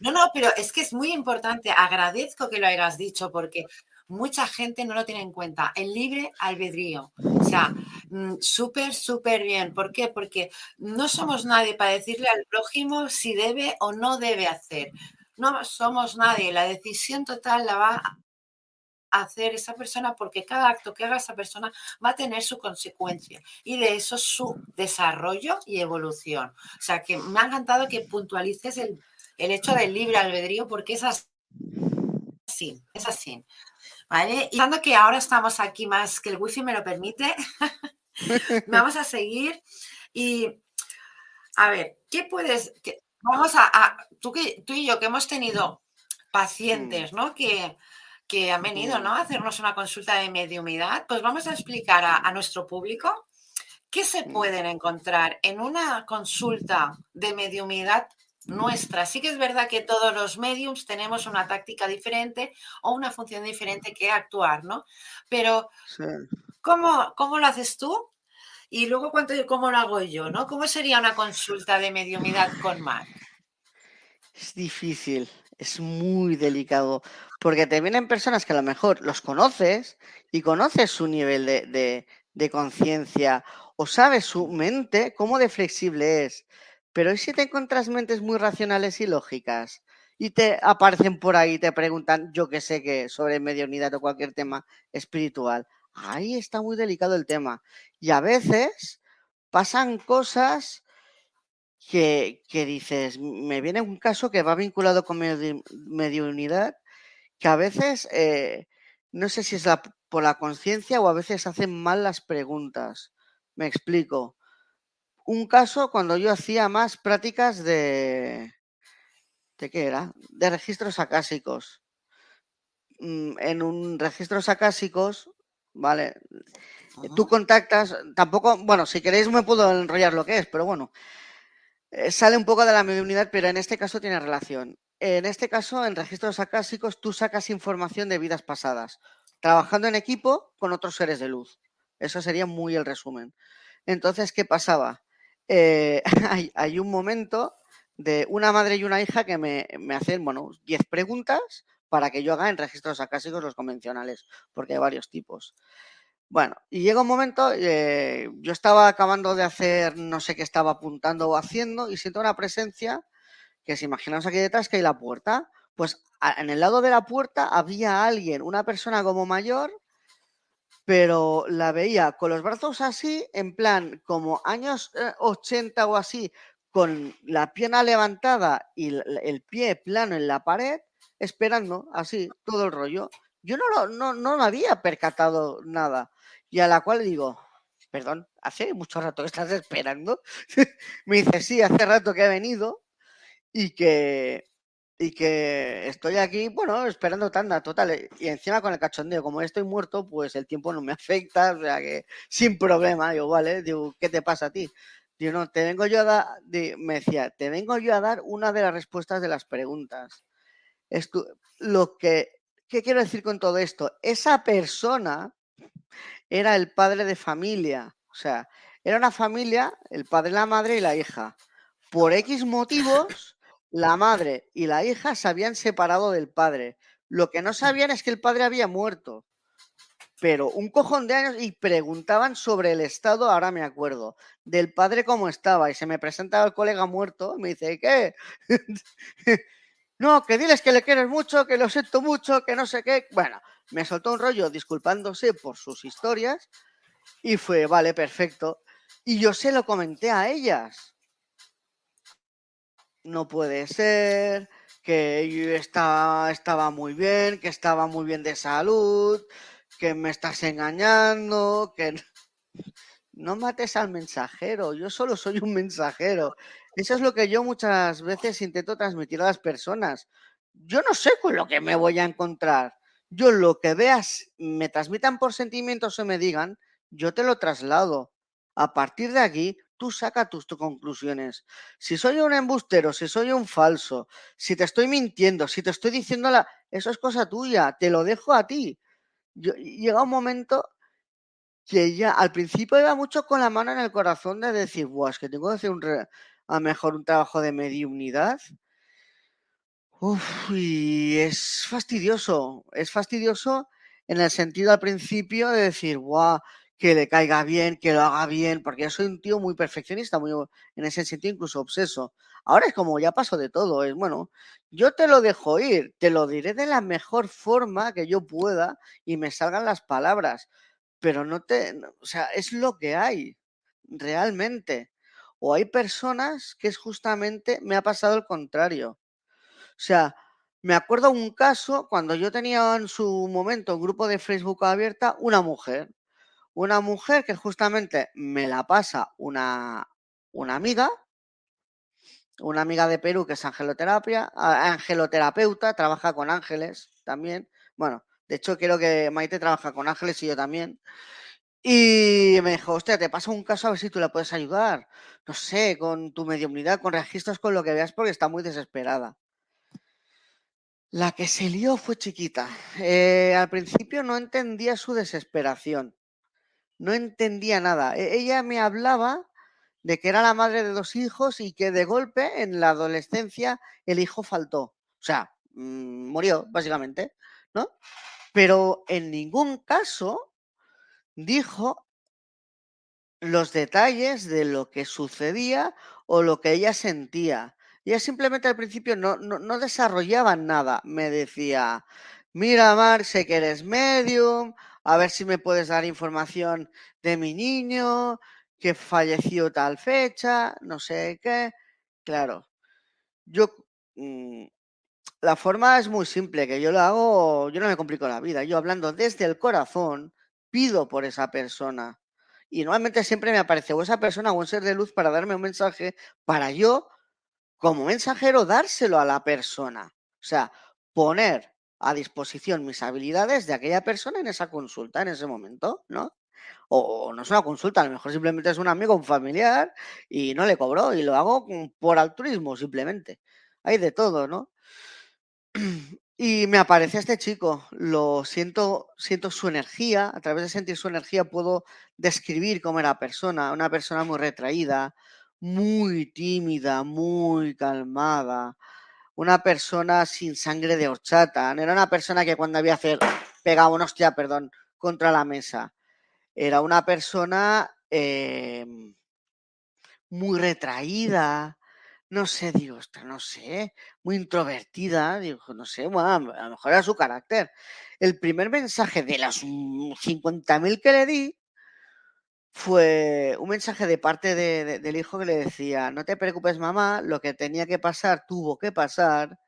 No, no, pero es que es muy importante. Agradezco que lo hayas dicho porque mucha gente no lo tiene en cuenta. El libre albedrío. O sea, mm, súper, súper bien. ¿Por qué? Porque no somos nadie para decirle al prójimo si debe o no debe hacer. No somos nadie. La decisión total la va a hacer esa persona porque cada acto que haga esa persona va a tener su consecuencia y de eso su desarrollo y evolución. O sea, que me ha encantado que puntualices el, el hecho del libre albedrío porque es así, es así. ¿vale? Y dando que ahora estamos aquí más que el wifi me lo permite, vamos a seguir y a ver, ¿qué puedes, vamos a, tú, que, tú y yo que hemos tenido pacientes, ¿no? Que, que han venido, ¿no? A hacernos una consulta de mediumidad, pues vamos a explicar a, a nuestro público qué se pueden encontrar en una consulta de mediumidad nuestra. Sí que es verdad que todos los mediums tenemos una táctica diferente o una función diferente que actuar, ¿no? Pero, ¿cómo, ¿cómo, lo haces tú? Y luego, ¿cómo lo hago yo, no? ¿Cómo sería una consulta de mediumidad con Mark? Es difícil, es muy delicado, porque te vienen personas que a lo mejor los conoces y conoces su nivel de, de, conciencia o sabes su mente, cómo de flexible es pero ¿y si te encuentras mentes muy racionales y lógicas? Y te aparecen por ahí te preguntan, yo que sé que sobre mediunidad o cualquier tema espiritual. Ahí está muy delicado el tema. Y a veces pasan cosas que, que dices, me viene un caso que va vinculado con mediunidad, que a veces eh, no sé si es por la conciencia o a veces hacen mal las preguntas. Me explico un caso cuando yo hacía más prácticas de... ¿De qué era? De registros acásicos. Mm, en un registro acásicos, ¿vale? Tú contactas, tampoco, bueno, si queréis me puedo enrollar lo que es, pero bueno, eh, sale un poco de la mediunidad, pero en este caso tiene relación. en este caso, en registros acásicos, tú sacas información de vidas pasadas, trabajando en equipo con otros seres de luz. Eso sería muy el resumen. Entonces, ¿qué pasaba? Eh, hay, un momento de una madre y una hija que me, hacen, bueno, 10 preguntas para que yo haga en registros acásicos los convencionales, porque hay varios tipos. Bueno, y llega un momento, eh, yo estaba acabando de hacer, no sé qué estaba apuntando o haciendo, y siento una presencia que si imaginamos aquí detrás que hay la puerta, pues en el lado de la puerta había alguien, una persona como mayor, pero la veía con los brazos así, en plan como años 80 eh, o así, con la pierna levantada y el pie plano en la pared, esperando así todo el rollo. Yo no, lo, no, no me había percatado nada. Y a la cual digo, perdón, hace mucho rato que estás esperando. me dice, sí, hace rato que he venido y que, y que estoy aquí, bueno, esperando tanda, total. Eh, y encima con el cachondeo, como estoy muerto, pues el tiempo no me afecta, o sea que sin problema, digo, vale, digo, ¿qué te pasa a ti? Digo, no, te vengo yo a dar, me decía, te vengo yo a dar una de las respuestas de las preguntas. Lo que, ¿qué quiero decir con todo esto? Esa persona era el padre de familia, o sea, era una familia, el padre, la madre y la hija. Por X motivos la madre y la hija se habían separado del padre. Lo que no sabían es que el padre había muerto. Pero un cojón de años y preguntaban sobre el estado, ahora me acuerdo, del padre cómo estaba. Y se me presentaba el colega muerto y me dice, ¿qué? no, que diles que le quieres mucho, que lo siento mucho, que no sé qué. Bueno, me soltó un rollo disculpándose por sus historias y fue, vale, perfecto. Y yo se lo comenté a ellas no puede ser, que estaba, estaba muy bien, que estaba muy bien de salud, que me estás engañando, que no mates al mensajero, yo solo soy un mensajero. Eso es lo que yo muchas veces intento transmitir a las personas. Yo no sé con lo que me voy a encontrar. Yo lo que veas, me transmitan por sentimientos o me digan, yo te lo traslado. A partir de aquí, tú saca tus, conclusiones. Si soy un embustero, si soy un falso, si te estoy mintiendo, si te estoy diciendo la... Eso es cosa tuya, te lo dejo a ti. llega un momento que ya al principio iba mucho con la mano en el corazón de decir, Buah, es que tengo que hacer un a mejor un trabajo de mediunidad. Uf, y es fastidioso, es fastidioso en el sentido al principio de decir, guau, que le caiga bien, que lo haga bien, porque yo soy un tío muy perfeccionista, muy en ese sentido incluso obseso. Ahora es como ya paso de todo, es bueno, yo te lo dejo ir, te lo diré de la mejor forma que yo pueda y me salgan las palabras, pero no te, o sea, es lo que hay, realmente. O hay personas que es justamente, me ha pasado el contrario. O sea, me acuerdo un caso cuando yo tenía en su momento un grupo de Facebook abierta, una mujer, una mujer que justamente me la pasa una, una amiga, una amiga de Perú que es angeloterapia, angeloterapeuta, trabaja con ángeles también. Bueno, de hecho creo que Maite trabaja con ángeles y yo también. Y me dijo, hostia, te paso un caso a ver si tú la puedes ayudar. No sé, con tu mediunidad, con registros, con lo que veas, porque está muy desesperada. La que se lió fue chiquita. Eh, al principio no entendía su desesperación no entendía nada. E-, ella me hablaba de que era la madre de dos hijos y que de golpe en la adolescencia el hijo faltó. O sea, mm, murió, básicamente, ¿no? Pero en ningún caso dijo los detalles de lo que sucedía o lo que ella sentía. Ella simplemente al principio no, no, desarrollaba nada. Me decía, mira, Mar, sé que eres medium, a ver si me puedes dar información de mi niño, que falleció tal fecha, no sé qué. Claro, yo... Mm, la forma es muy simple, que yo lo hago, yo no me complico la vida, yo hablando desde el corazón, pido por esa persona. Y normalmente siempre me aparece o esa persona o un ser de luz para darme un mensaje, para yo, como mensajero, dárselo a la persona. O sea, poner a disposición mis habilidades de aquella persona en esa consulta, en ese momento, ¿no? O, no es una consulta, a lo mejor simplemente es un amigo, un familiar y no le cobró y lo hago por altruismo simplemente. Hay de todo, ¿no? Y me aparece este chico, lo siento, siento su energía, a través de sentir su energía puedo describir cómo era persona, una persona muy retraída, muy tímida, muy calmada, una persona sin sangre de horchata, no era una persona que cuando había hacer pegaba una hostia, perdón, contra la mesa, era una persona em, muy retraída, no sé, digo, no sé, muy introvertida, digo, no sé, bueno, a lo mejor era su carácter. El primer mensaje de las 50.000 que le di fue un mensaje de parte del hijo que le decía, no te preocupes mamá, lo que tenía que pasar tuvo que pasar,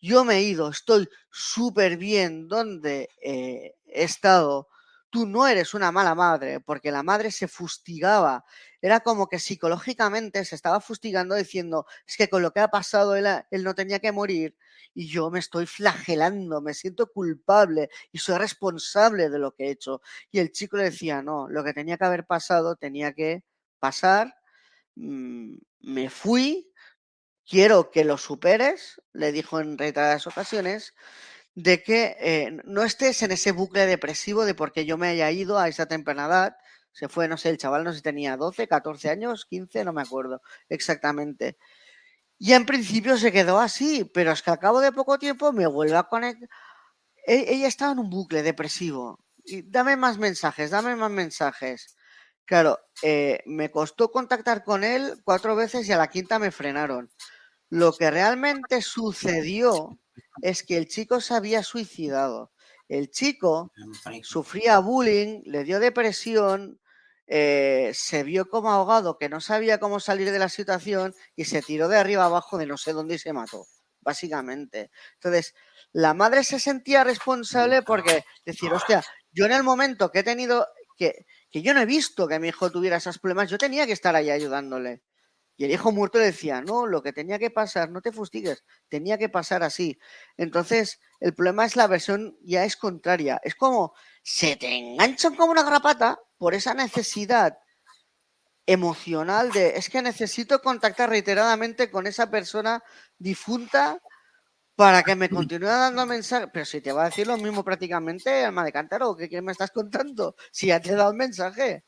yo me he ido, estoy súper bien donde eh, he estado, tú no eres una mala madre, porque la madre se fustigaba era como que psicológicamente se estaba fustigando diciendo, es que con lo que ha pasado él, él no tenía que morir y yo me estoy flagelando, me siento culpable y soy responsable de lo que he hecho. Y el chico le decía, no, lo que tenía que haber pasado tenía que pasar, mm, me fui, quiero que lo superes, le dijo en reiteradas ocasiones, de que eh, no estés en ese bucle depresivo de porque yo me haya ido a esa temprana edad se fue, no sé, el chaval no sé, tenía 12, 14 años, 15, no me acuerdo exactamente. Y en principio se quedó así, pero es que al cabo de poco tiempo me vuelve a conectar. E-, ella estaba en un bucle depresivo. Dame más mensajes, dame más mensajes. Claro, eh, me costó contactar con él cuatro veces y a la quinta me frenaron. Lo que realmente sucedió es que el chico se había suicidado. El chico sufría bullying, le dio depresión, eh, se vio como ahogado, que no sabía cómo salir de la situación y se tiró de arriba abajo de no sé dónde y se mató, básicamente. Entonces, la madre se sentía responsable porque decir, hostia, yo en el momento que he tenido, que, que yo no he visto que mi hijo tuviera esos problemas, yo tenía que estar ahí ayudándole. Y el hijo muerto le decía, no, lo que tenía que pasar, no te fustigues, tenía que pasar así. Entonces, el problema es la versión ya es contraria. Es como, se te enganchan como una grapata por esa necesidad emocional de, es que necesito contactar reiteradamente con esa persona difunta para que me continúe dando mensajes. Pero si te va a decir lo mismo prácticamente, alma de cántaro, ¿qué, me estás contando? Si ya te he dado el mensaje.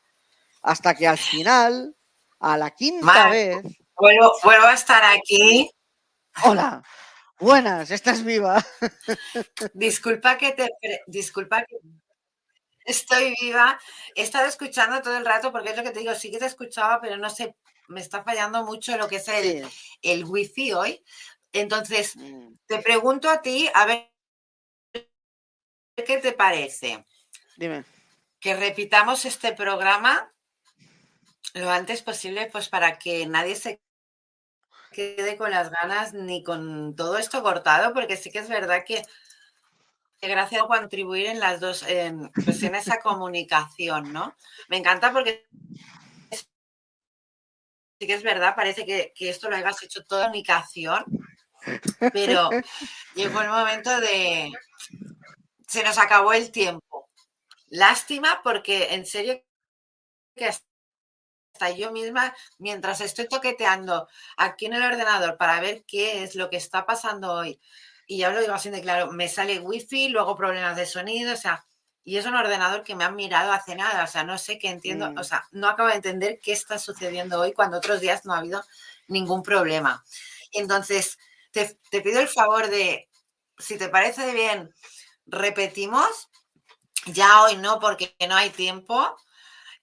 Hasta que al final, a la quinta vez... Vuelvo, vuelvo a estar aquí. Hola. Buenas, estás viva. Disculpa que te disculpa que Estoy viva. He estado escuchando todo el rato porque es lo que te digo, sí que te escuchaba, pero no sé, me está fallando mucho lo que es el, el wifi hoy. Entonces, mm. te pregunto a ti, a ver qué te parece. Dime. Que repitamos este programa lo antes posible, pues para que nadie se quede con las ganas ni con todo esto cortado, porque sí que es verdad que gracias por contribuir en las dos, en, pues en esa comunicación, ¿no? Me encanta porque sí que es verdad, parece que, esto lo hayas hecho toda comunicación, pero llegó el momento de... Se nos acabó el tiempo. Lástima porque en serio que hasta yo misma, mientras estoy toqueteando aquí en el ordenador para ver qué es lo que está pasando hoy, y ya lo digo así de claro, me sale wifi, luego problemas de sonido, o sea, y es un ordenador que me han mirado hace nada, o sea, no sé qué entiendo, o mm. sea, no acabo de entender qué está sucediendo hoy cuando otros días no ha habido ningún problema. Entonces, te, pido el favor de, si te parece bien, repetimos, ya hoy no, porque no hay tiempo,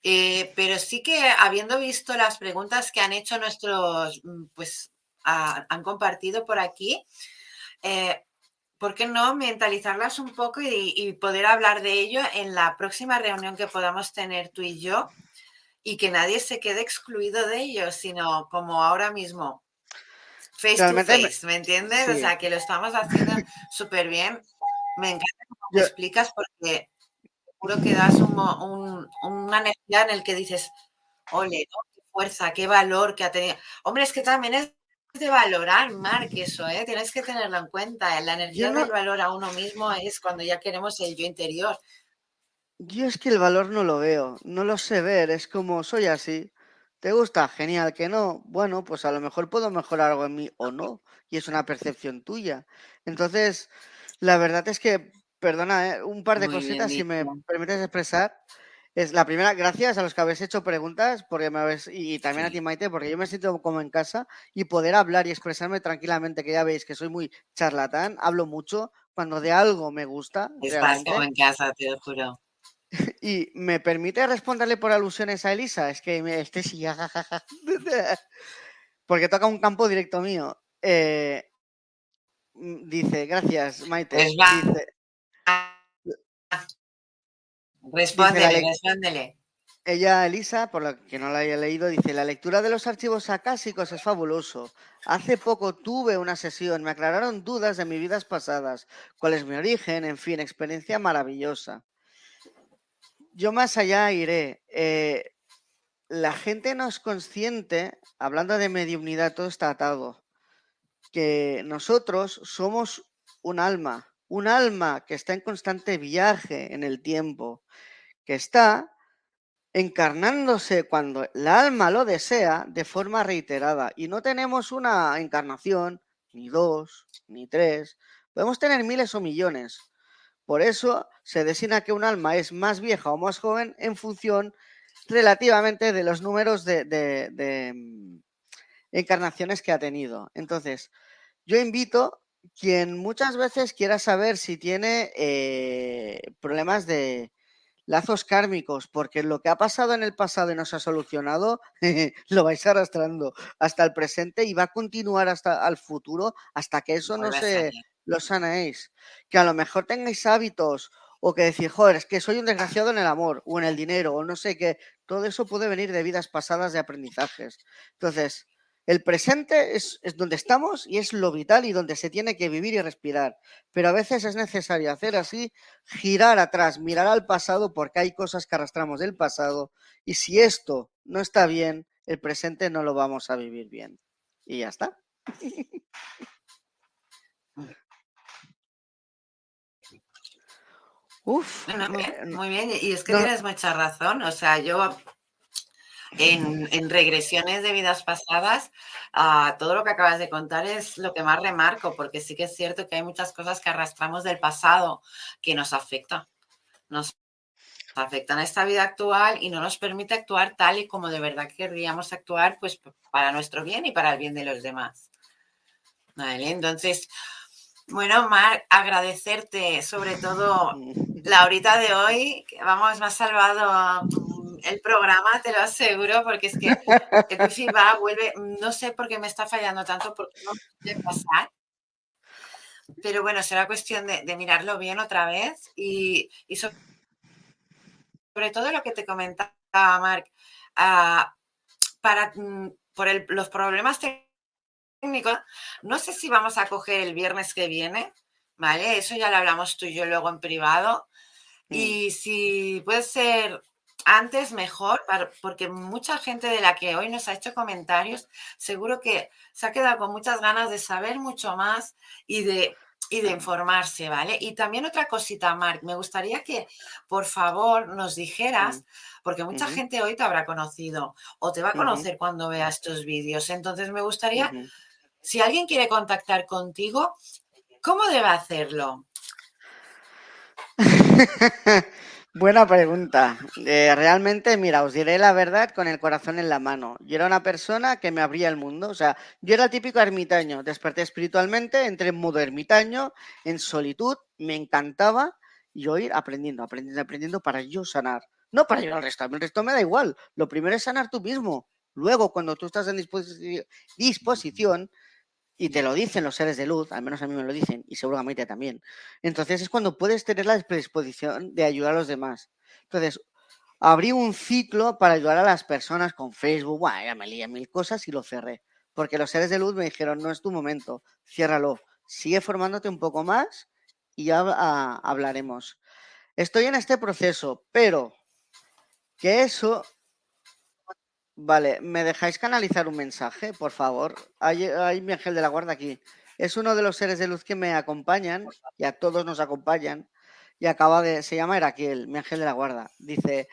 eh, pero sí que habiendo visto las preguntas que han hecho nuestros, mm, pues, han compartido por aquí, eh, ¿por qué no mentalizarlas un poco y, poder hablar de ello en la próxima reunión que podamos tener tú y yo? Y que nadie se quede excluido de ello, sino como ahora mismo, face to face, ¿me entiendes? O sea, que lo estamos haciendo súper bien. Me encanta cómo te explicas porque seguro que das una energía en el que dices, ole, qué fuerza, qué valor que ha tenido. Hombre, es que también es de valorar, Mark, eso, ¿eh? Tienes que tenerlo en cuenta. La energía del valor a uno mismo es cuando ya queremos el yo interior. Yo es que el valor no lo veo, no lo sé ver, es como soy así. ¿Te gusta? Genial, que no. Bueno, pues a lo mejor puedo mejorar algo en mí o no. Y es una percepción tuya. Entonces, la verdad es que, perdona, ¿eh? un par de Muy bien cositas, si me permites expresar. Es la primera, gracias a los que habéis hecho preguntas, porque me habéis, y también a ti, Maite, porque yo me siento como en casa y poder hablar y expresarme tranquilamente, que ya veis que soy muy charlatán, hablo mucho, cuando de algo me gusta, Estás como en casa, te lo juro. y me permite responderle por alusiones a Elisa, es que me, este sí, jajaja, porque toca un campo directo mío. Eh, mm, dice, gracias, Maite. Va. Dice, Respóndele, lec- respóndele. ella, Elisa, por lo que no la haya leído, dice, la lectura de los archivos acásicos es fabuloso. Hace poco tuve una sesión, me aclararon dudas de mis vidas pasadas, cuál es mi origen, en fin, experiencia maravillosa. Yo más allá iré. eh, la gente no es consciente, hablando de mediunidad, todo está atado, que nosotros somos un alma, un alma que está en constante viaje en el tiempo, que está encarnándose cuando el alma lo desea de forma reiterada. Y no tenemos una encarnación, ni dos, ni tres, podemos tener miles o millones. Por eso se designa que un alma es más vieja o más joven en función relativamente de los números de, de- de, mm, encarnaciones que ha tenido. Entonces, yo invito quien muchas veces quiera saber si tiene eh, problemas de lazos kármicos, porque lo que ha pasado en el pasado y no se ha solucionado, lo vais arrastrando hasta el presente y va a continuar hasta al futuro, hasta que eso no se lo sanéis. Que a lo mejor tengáis hábitos o que decir, joder, es que soy un desgraciado en el amor o en el dinero o no sé qué. Todo eso puede venir de vidas pasadas de aprendizajes. Entonces, el presente es, es donde estamos y es lo vital y donde se tiene que vivir y respirar. Pero a veces es necesario hacer así, girar atrás, mirar al pasado porque hay cosas que arrastramos del pasado y si esto no está bien, el presente no lo vamos a vivir bien. Y ya está. Uf, Bueno, no- bien, muy bien. Y es que no- tienes mucha razón. O sea, yo en, en regresiones de vidas pasadas, ah, todo lo que acabas de contar es lo que más remarco, porque sí que es cierto que hay muchas cosas que arrastramos del pasado que nos afectan. Nos afectan a esta vida actual y no nos permite actuar tal y como de verdad querríamos actuar, pues para nuestro bien y para el bien de los demás. Vale, entonces, bueno, Mar, agradecerte sobre todo la horita de hoy, que vamos, me ha salvado el programa, te lo aseguro, porque es que el wifi va, vuelve, no sé por qué me está fallando tanto, porque no puede pasar. Pero bueno, será cuestión de, de mirarlo bien otra vez y, y so- sobre todo lo que te comentaba, Marc, ah, para, mm, por el- los problemas técnicos, no sé si vamos a coger el viernes que viene, ¿vale? Eso ya lo hablamos tú y yo luego en privado. Y si puede ser antes, mejor, para- porque mucha gente de la que hoy nos ha hecho comentarios, seguro que se ha quedado con muchas ganas de saber mucho más y de, y de informarse, ¿vale? Y también otra cosita, Marc, me gustaría que, por favor, nos dijeras, porque mucha gente hoy te habrá conocido o te va a conocer cuando vea estos vídeos. Entonces, me gustaría, si alguien quiere contactar contigo, ¿cómo debe hacerlo? Buena pregunta. Eh, realmente, mira, os diré la verdad con el corazón en la mano. Yo era una persona que me abría el mundo. O sea, yo era típico ermitaño. Desperté espiritualmente, entré en modo ermitaño, en solitud, me encantaba yo ir aprendiendo, aprendiendo, aprendiendo para yo sanar. No para ayudar al resto. El resto me da igual. Lo primero es sanar tú mismo. Luego, cuando tú estás en disposi- disposición, y te lo dicen los seres de luz, al menos a mí me lo dicen, y Maite también. Entonces es cuando puedes tener la predisposición de ayudar a los demás. Entonces, abrí un ciclo para ayudar a las personas con Facebook, Buah, ya me lié mil cosas y lo cerré. Porque los seres de luz me dijeron, no es tu momento, ciérralo, sigue formándote un poco más y ya ah, hablaremos. Estoy en este proceso, pero que eso Vale, ¿me dejáis canalizar un mensaje, por favor? Hay, hay mi ángel de la guarda aquí. Es uno de los seres de luz que me acompañan y a todos nos acompañan. Y acaba de. Se llama Heraquiel, mi ángel de la guarda. Dice.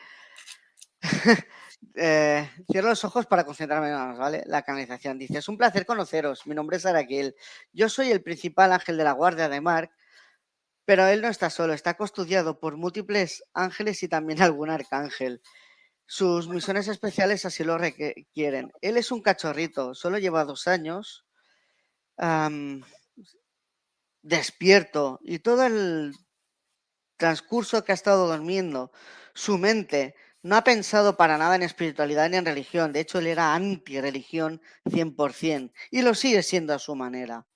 eh, cierro los ojos para concentrarme más, ¿vale? La canalización. Dice, es un placer conoceros. Mi nombre es Araquel. Yo soy el principal ángel de la guardia de Mark, pero él no está solo, está custodiado por múltiples ángeles y también algún arcángel. Sus misiones especiales así lo requieren. Él es un cachorrito, solo lleva dos años, despierto y todo el transcurso que ha estado durmiendo, su mente no ha pensado para nada en espiritualidad ni en religión. De hecho, él era anti-religión 100% y lo sigue siendo a su manera.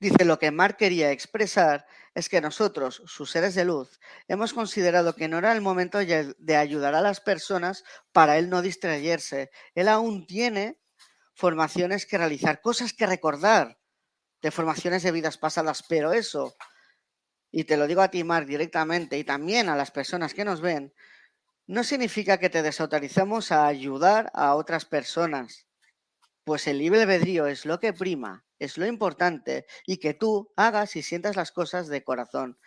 Dice, lo que Mark quería expresar es que nosotros, sus seres de luz, hemos considerado que no era el momento de ayudar a las personas para él no distraerse. Él aún tiene formaciones que realizar, cosas que recordar de formaciones de vidas pasadas, pero eso, y te lo digo a ti, Mark, directamente, y también a las personas que nos ven, no significa que te desautorizamos a ayudar a otras personas, pues el libre albedrío es lo que prima es lo importante y que tú hagas y sientas las cosas de corazón.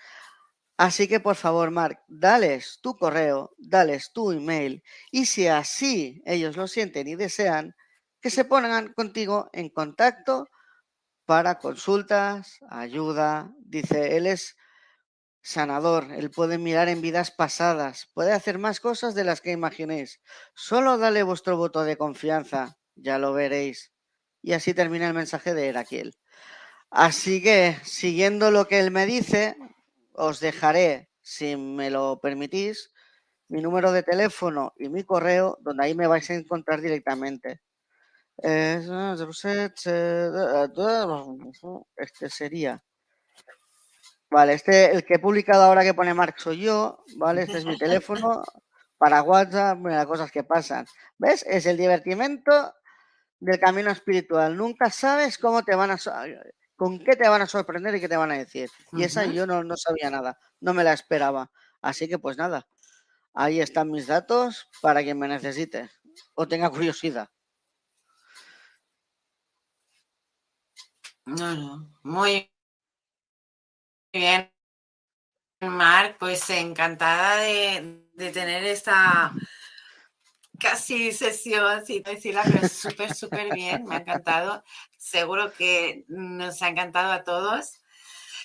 Así que por favor, Mark, dales tu correo, dales tu email y si así ellos lo sienten y desean, que se pongan contigo en contacto para consultas, ayuda. Dice, él es sanador, él puede mirar en vidas pasadas, puede hacer más cosas de las que imaginéis. Solo dale vuestro voto de confianza, ya lo veréis. Y así termina el mensaje de Heraquiel. Así que, siguiendo lo que él me dice, os dejaré, si me lo permitís, mi número de teléfono y mi correo, donde ahí me vais a encontrar directamente. Este sería. Vale, este, el que he publicado ahora que pone Mark soy yo, ¿vale? Este es mi teléfono para WhatsApp, las cosas que pasan. ¿Ves? Es el divertimento del camino espiritual. Nunca sabes cómo te van a con qué te van a sorprender y qué te van a decir. Y esa yo no, no sabía nada, no me la esperaba. Así que pues nada, ahí están mis datos para quien me necesite o tenga curiosidad. No, no, muy bien, Marc, pues encantada de, de tener esta casi sesión, sin decirla, pero súper, súper bien, me ha encantado. Seguro que nos ha encantado a todos.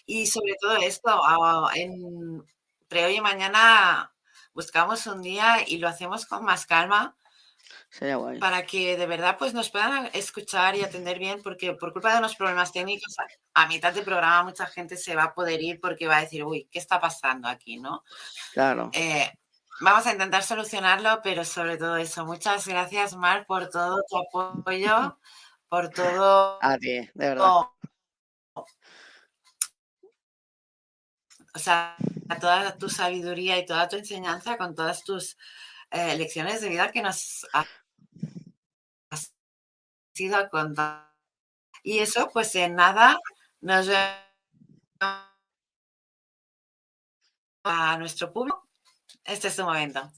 Y sobre todo esto, en, entre hoy y mañana buscamos un día y lo hacemos con más calma. Para que de verdad pues nos puedan escuchar y atender bien, porque por culpa de unos problemas técnicos, a, mitad del programa mucha gente se va a poder ir porque va a decir, uy, ¿qué está pasando aquí? ¿no? Claro. Eh, Vamos a intentar solucionarlo, pero sobre todo eso. Muchas gracias, Mar, por todo tu apoyo, por todo. A ti, de verdad. O sea, toda tu sabiduría y toda tu enseñanza con todas tus eh, lecciones de vida que nos has ido a contar. Y eso, pues en nada, nos vemos a nuestro público este es tu momento.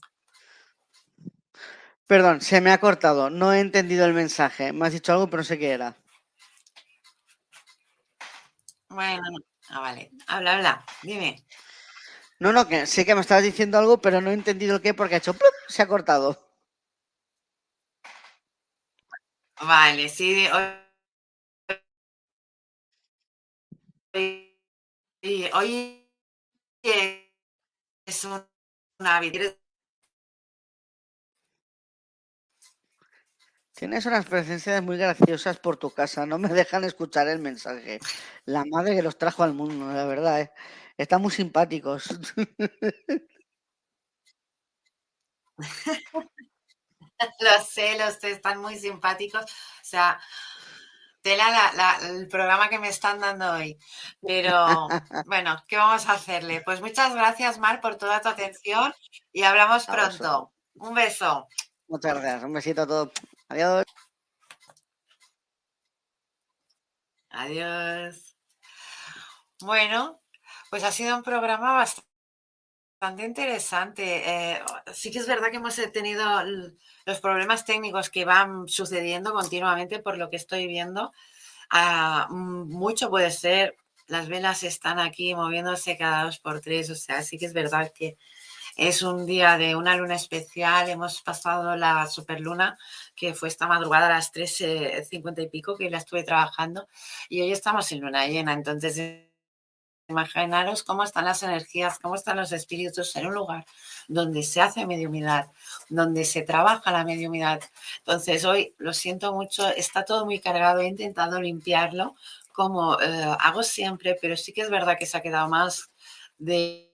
Perdón, se me ha cortado. No he entendido el mensaje. Me has dicho algo, pero no sé qué era. Bueno, Ah, vale. Habla, habla. Dime. No, no, que sé que me estabas diciendo algo, pero no he entendido el qué porque ha hecho se ha cortado. Vale, sí. Hoy, hoy es un Tienes unas presencias muy graciosas por tu casa, no me dejan escuchar el mensaje. La madre que los trajo al mundo, la verdad, ¿eh? están muy simpáticos. Los sé, los están muy simpáticos. O sea, tela el programa que me están dando hoy. Pero bueno, ¿qué vamos a hacerle? Pues muchas gracias, Mar, por toda tu atención y hablamos pronto. Un beso. Muchas gracias. Un besito a todos. Adiós. Adiós. Bueno, pues ha sido un programa bastante interesante. Eh, sí que es verdad que hemos tenido los problemas técnicos que van sucediendo continuamente por lo que estoy viendo. Ah, mucho puede ser, las velas están aquí moviéndose cada dos por tres, o sea, sí que es verdad que Es un día de una luna especial. Hemos pasado la superluna, que fue esta madrugada a las 3.50 y pico, que la estuve trabajando. Y hoy estamos en luna llena. Entonces, imaginaros cómo están las energías, cómo están los espíritus en un lugar donde se hace mediumidad, donde se trabaja la mediumidad. Entonces, hoy lo siento mucho, está todo muy cargado. He intentado limpiarlo como eh, hago siempre, pero sí que es verdad que se ha quedado más de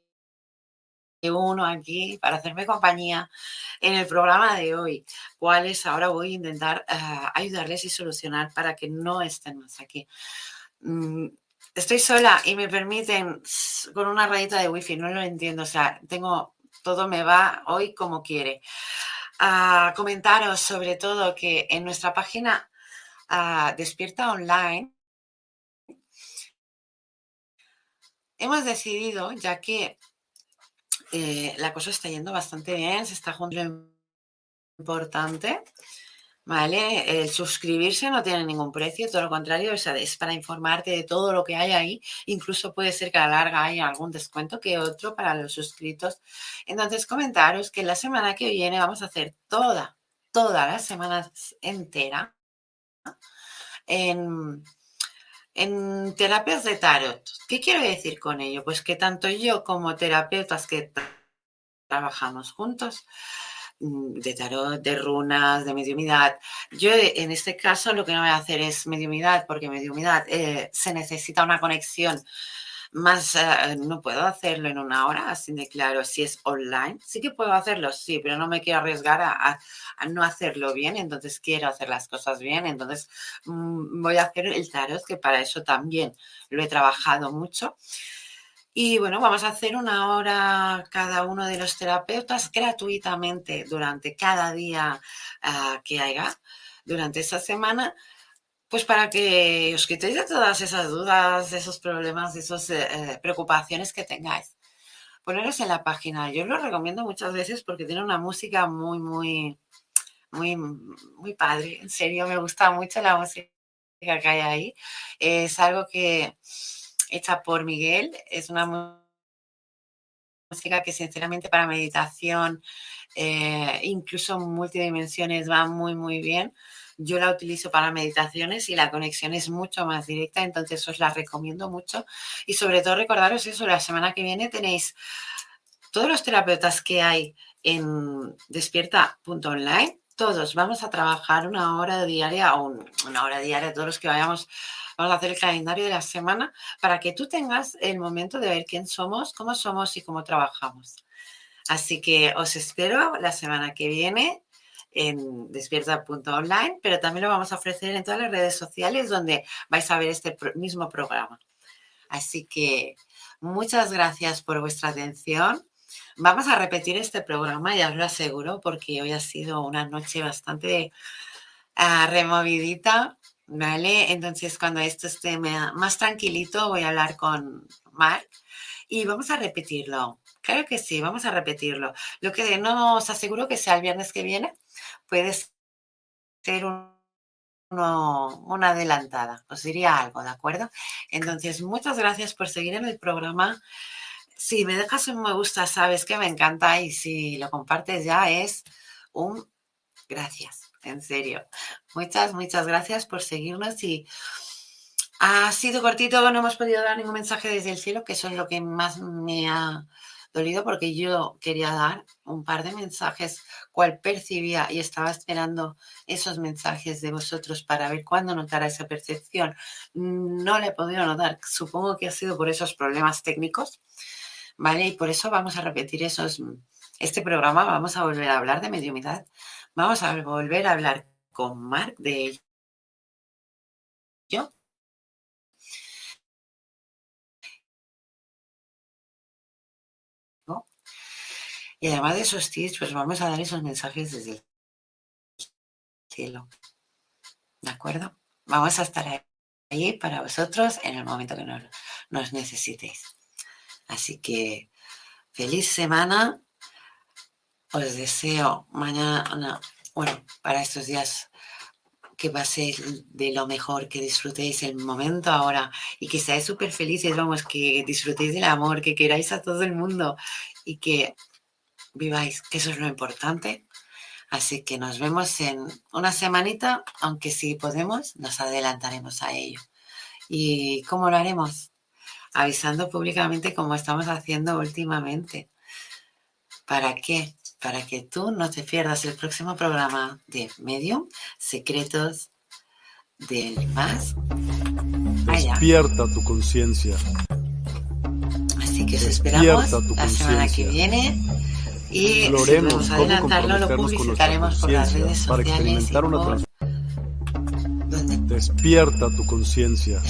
uno aquí para hacerme compañía en el programa de hoy, cuáles ahora voy a intentar eh, ayudarles y solucionar para que no estén más aquí. Mm, estoy sola y me permiten con una rayita de wifi, no lo entiendo, o sea, tengo, todo me va hoy como quiere. A comentaros sobre todo que en nuestra página ah, Despierta Online hemos decidido, ya que eh, la cosa está yendo bastante bien, se está juntando importante, ¿vale? El suscribirse no tiene ningún precio, todo lo contrario, es para informarte de todo lo que hay ahí. Incluso puede ser que a la larga haya algún descuento que otro para los suscritos. Entonces, comentaros que la semana que viene vamos a hacer toda, toda la semana entera en en terapias de tarot, ¿qué quiero decir con ello? Pues que tanto yo como terapeutas que trabajamos juntos, de tarot, de runas, de mediumidad. Yo en este caso lo que no voy a hacer es mediumidad, porque mediumidad eh, se necesita una conexión más eh, no puedo hacerlo en una hora, así de claro, si es online. Sí que puedo hacerlo, sí, pero no me quiero arriesgar a, no hacerlo bien, entonces quiero hacer las cosas bien, entonces mm, voy a hacer el tarot, que para eso también lo he trabajado mucho. Y bueno, vamos a hacer una hora cada uno de los terapeutas gratuitamente durante cada día ah, que haya durante esa semana pues para que os quitéis de todas esas dudas, esos problemas, esas eh, eh, preocupaciones que tengáis. Poneros en la página. Yo lo recomiendo muchas veces porque tiene una música muy, muy, muy, muy padre. En serio, me gusta mucho la música que hay ahí. Es algo que hecha por Miguel. Es una música que sinceramente para meditación, eh, incluso multidimensiones, va muy, muy bien. Yo la utilizo para meditaciones y la conexión es mucho más directa, entonces os la recomiendo mucho. Y sobre todo recordaros eso, la semana que viene tenéis todos los terapeutas que hay en despierta.online, todos vamos a trabajar una hora diaria o una hora diaria, todos los que vayamos, vamos a hacer el calendario de la semana para que tú tengas el momento de ver quién somos, cómo somos y cómo trabajamos. Así que os espero la semana que viene en despierta.online, pero también lo vamos a ofrecer en todas las redes sociales donde vais a ver este mismo programa. Así que muchas gracias por vuestra atención. Vamos a repetir este programa, ya os lo aseguro, porque hoy ha sido una noche bastante ah, removidita, ¿vale? Entonces, cuando esto esté más tranquilito, voy a hablar con Mark y vamos a repetirlo. Claro que sí, vamos a repetirlo. Lo que no os aseguro que sea el viernes que viene, puede ser una adelantada. Os diría algo, ¿de acuerdo? Entonces, muchas gracias por seguir en el programa. Si me dejas un me gusta, sabes que me encanta y si lo compartes ya es un gracias, en serio. Muchas, muchas gracias por seguirnos y ha sido cortito, no hemos podido dar ningún mensaje desde el cielo, que eso es lo que más me ha dolido porque yo quería dar un par de mensajes, cual percibía y estaba esperando esos mensajes de vosotros para ver cuándo notara esa percepción. No le he podido notar, supongo que ha sido por esos problemas técnicos, ¿vale? Y por eso vamos a repetir esos, este programa, vamos a volver a hablar de mediumidad, vamos a volver a hablar con Mark de ello Y además de esos tips, pues vamos a dar esos mensajes desde el cielo. ¿De acuerdo? Vamos a estar ahí para vosotros en el momento que nos, nos necesitéis. Así que feliz semana. Os deseo mañana, bueno, para estos días que paséis de lo mejor, que disfrutéis el momento ahora y que seáis súper felices, vamos, que disfrutéis del amor, que queráis a todo el mundo y que viváis, que eso es lo importante. Así que nos vemos en una semanita, aunque si podemos, nos adelantaremos a ello. ¿Y cómo lo haremos? Avisando públicamente como estamos haciendo últimamente. ¿Para qué? Para que tú no te pierdas el próximo programa de Medium, Secretos del Más allá. Despierta tu conciencia. Así que os esperamos la semana que viene. Y si Exploremos podemos cómo adelantarlo, lo publicitaremos por las redes para sociales y experimentar una donde Despierta tu conciencia.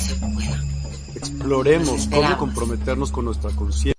Exploremos cómo comprometernos con nuestra conciencia.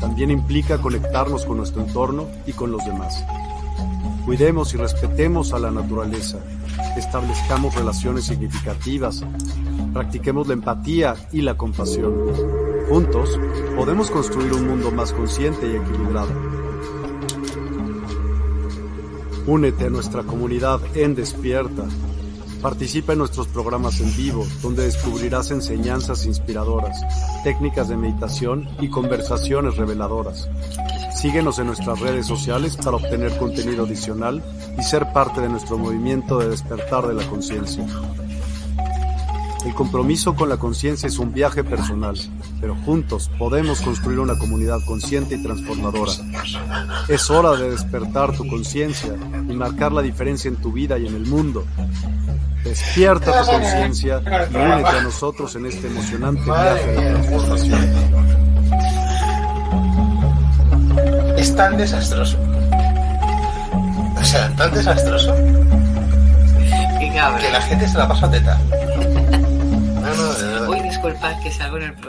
También implica conectarnos con nuestro entorno y con los demás. Cuidemos y respetemos a la naturaleza. Establezcamos relaciones significativas. Practiquemos la empatía y la compasión. Juntos podemos construir un mundo más consciente y equilibrado. Únete a nuestra comunidad en Despierta. Participa en nuestros programas en vivo, donde descubrirás enseñanzas inspiradoras, técnicas de meditación y conversaciones reveladoras. Síguenos en nuestras redes sociales para obtener contenido adicional y ser parte de nuestro movimiento de despertar de la conciencia. El compromiso con la conciencia es un viaje personal, pero juntos podemos construir una comunidad consciente y transformadora. Es hora de despertar tu conciencia y marcar la diferencia en tu vida y en el mundo. Despierta tu conciencia y únete a nosotros en este emocionante viaje de transformación. Es tan desastroso. O sea, tan desastroso que la gente se la pasa teta. Disculpad que salgo en el programa.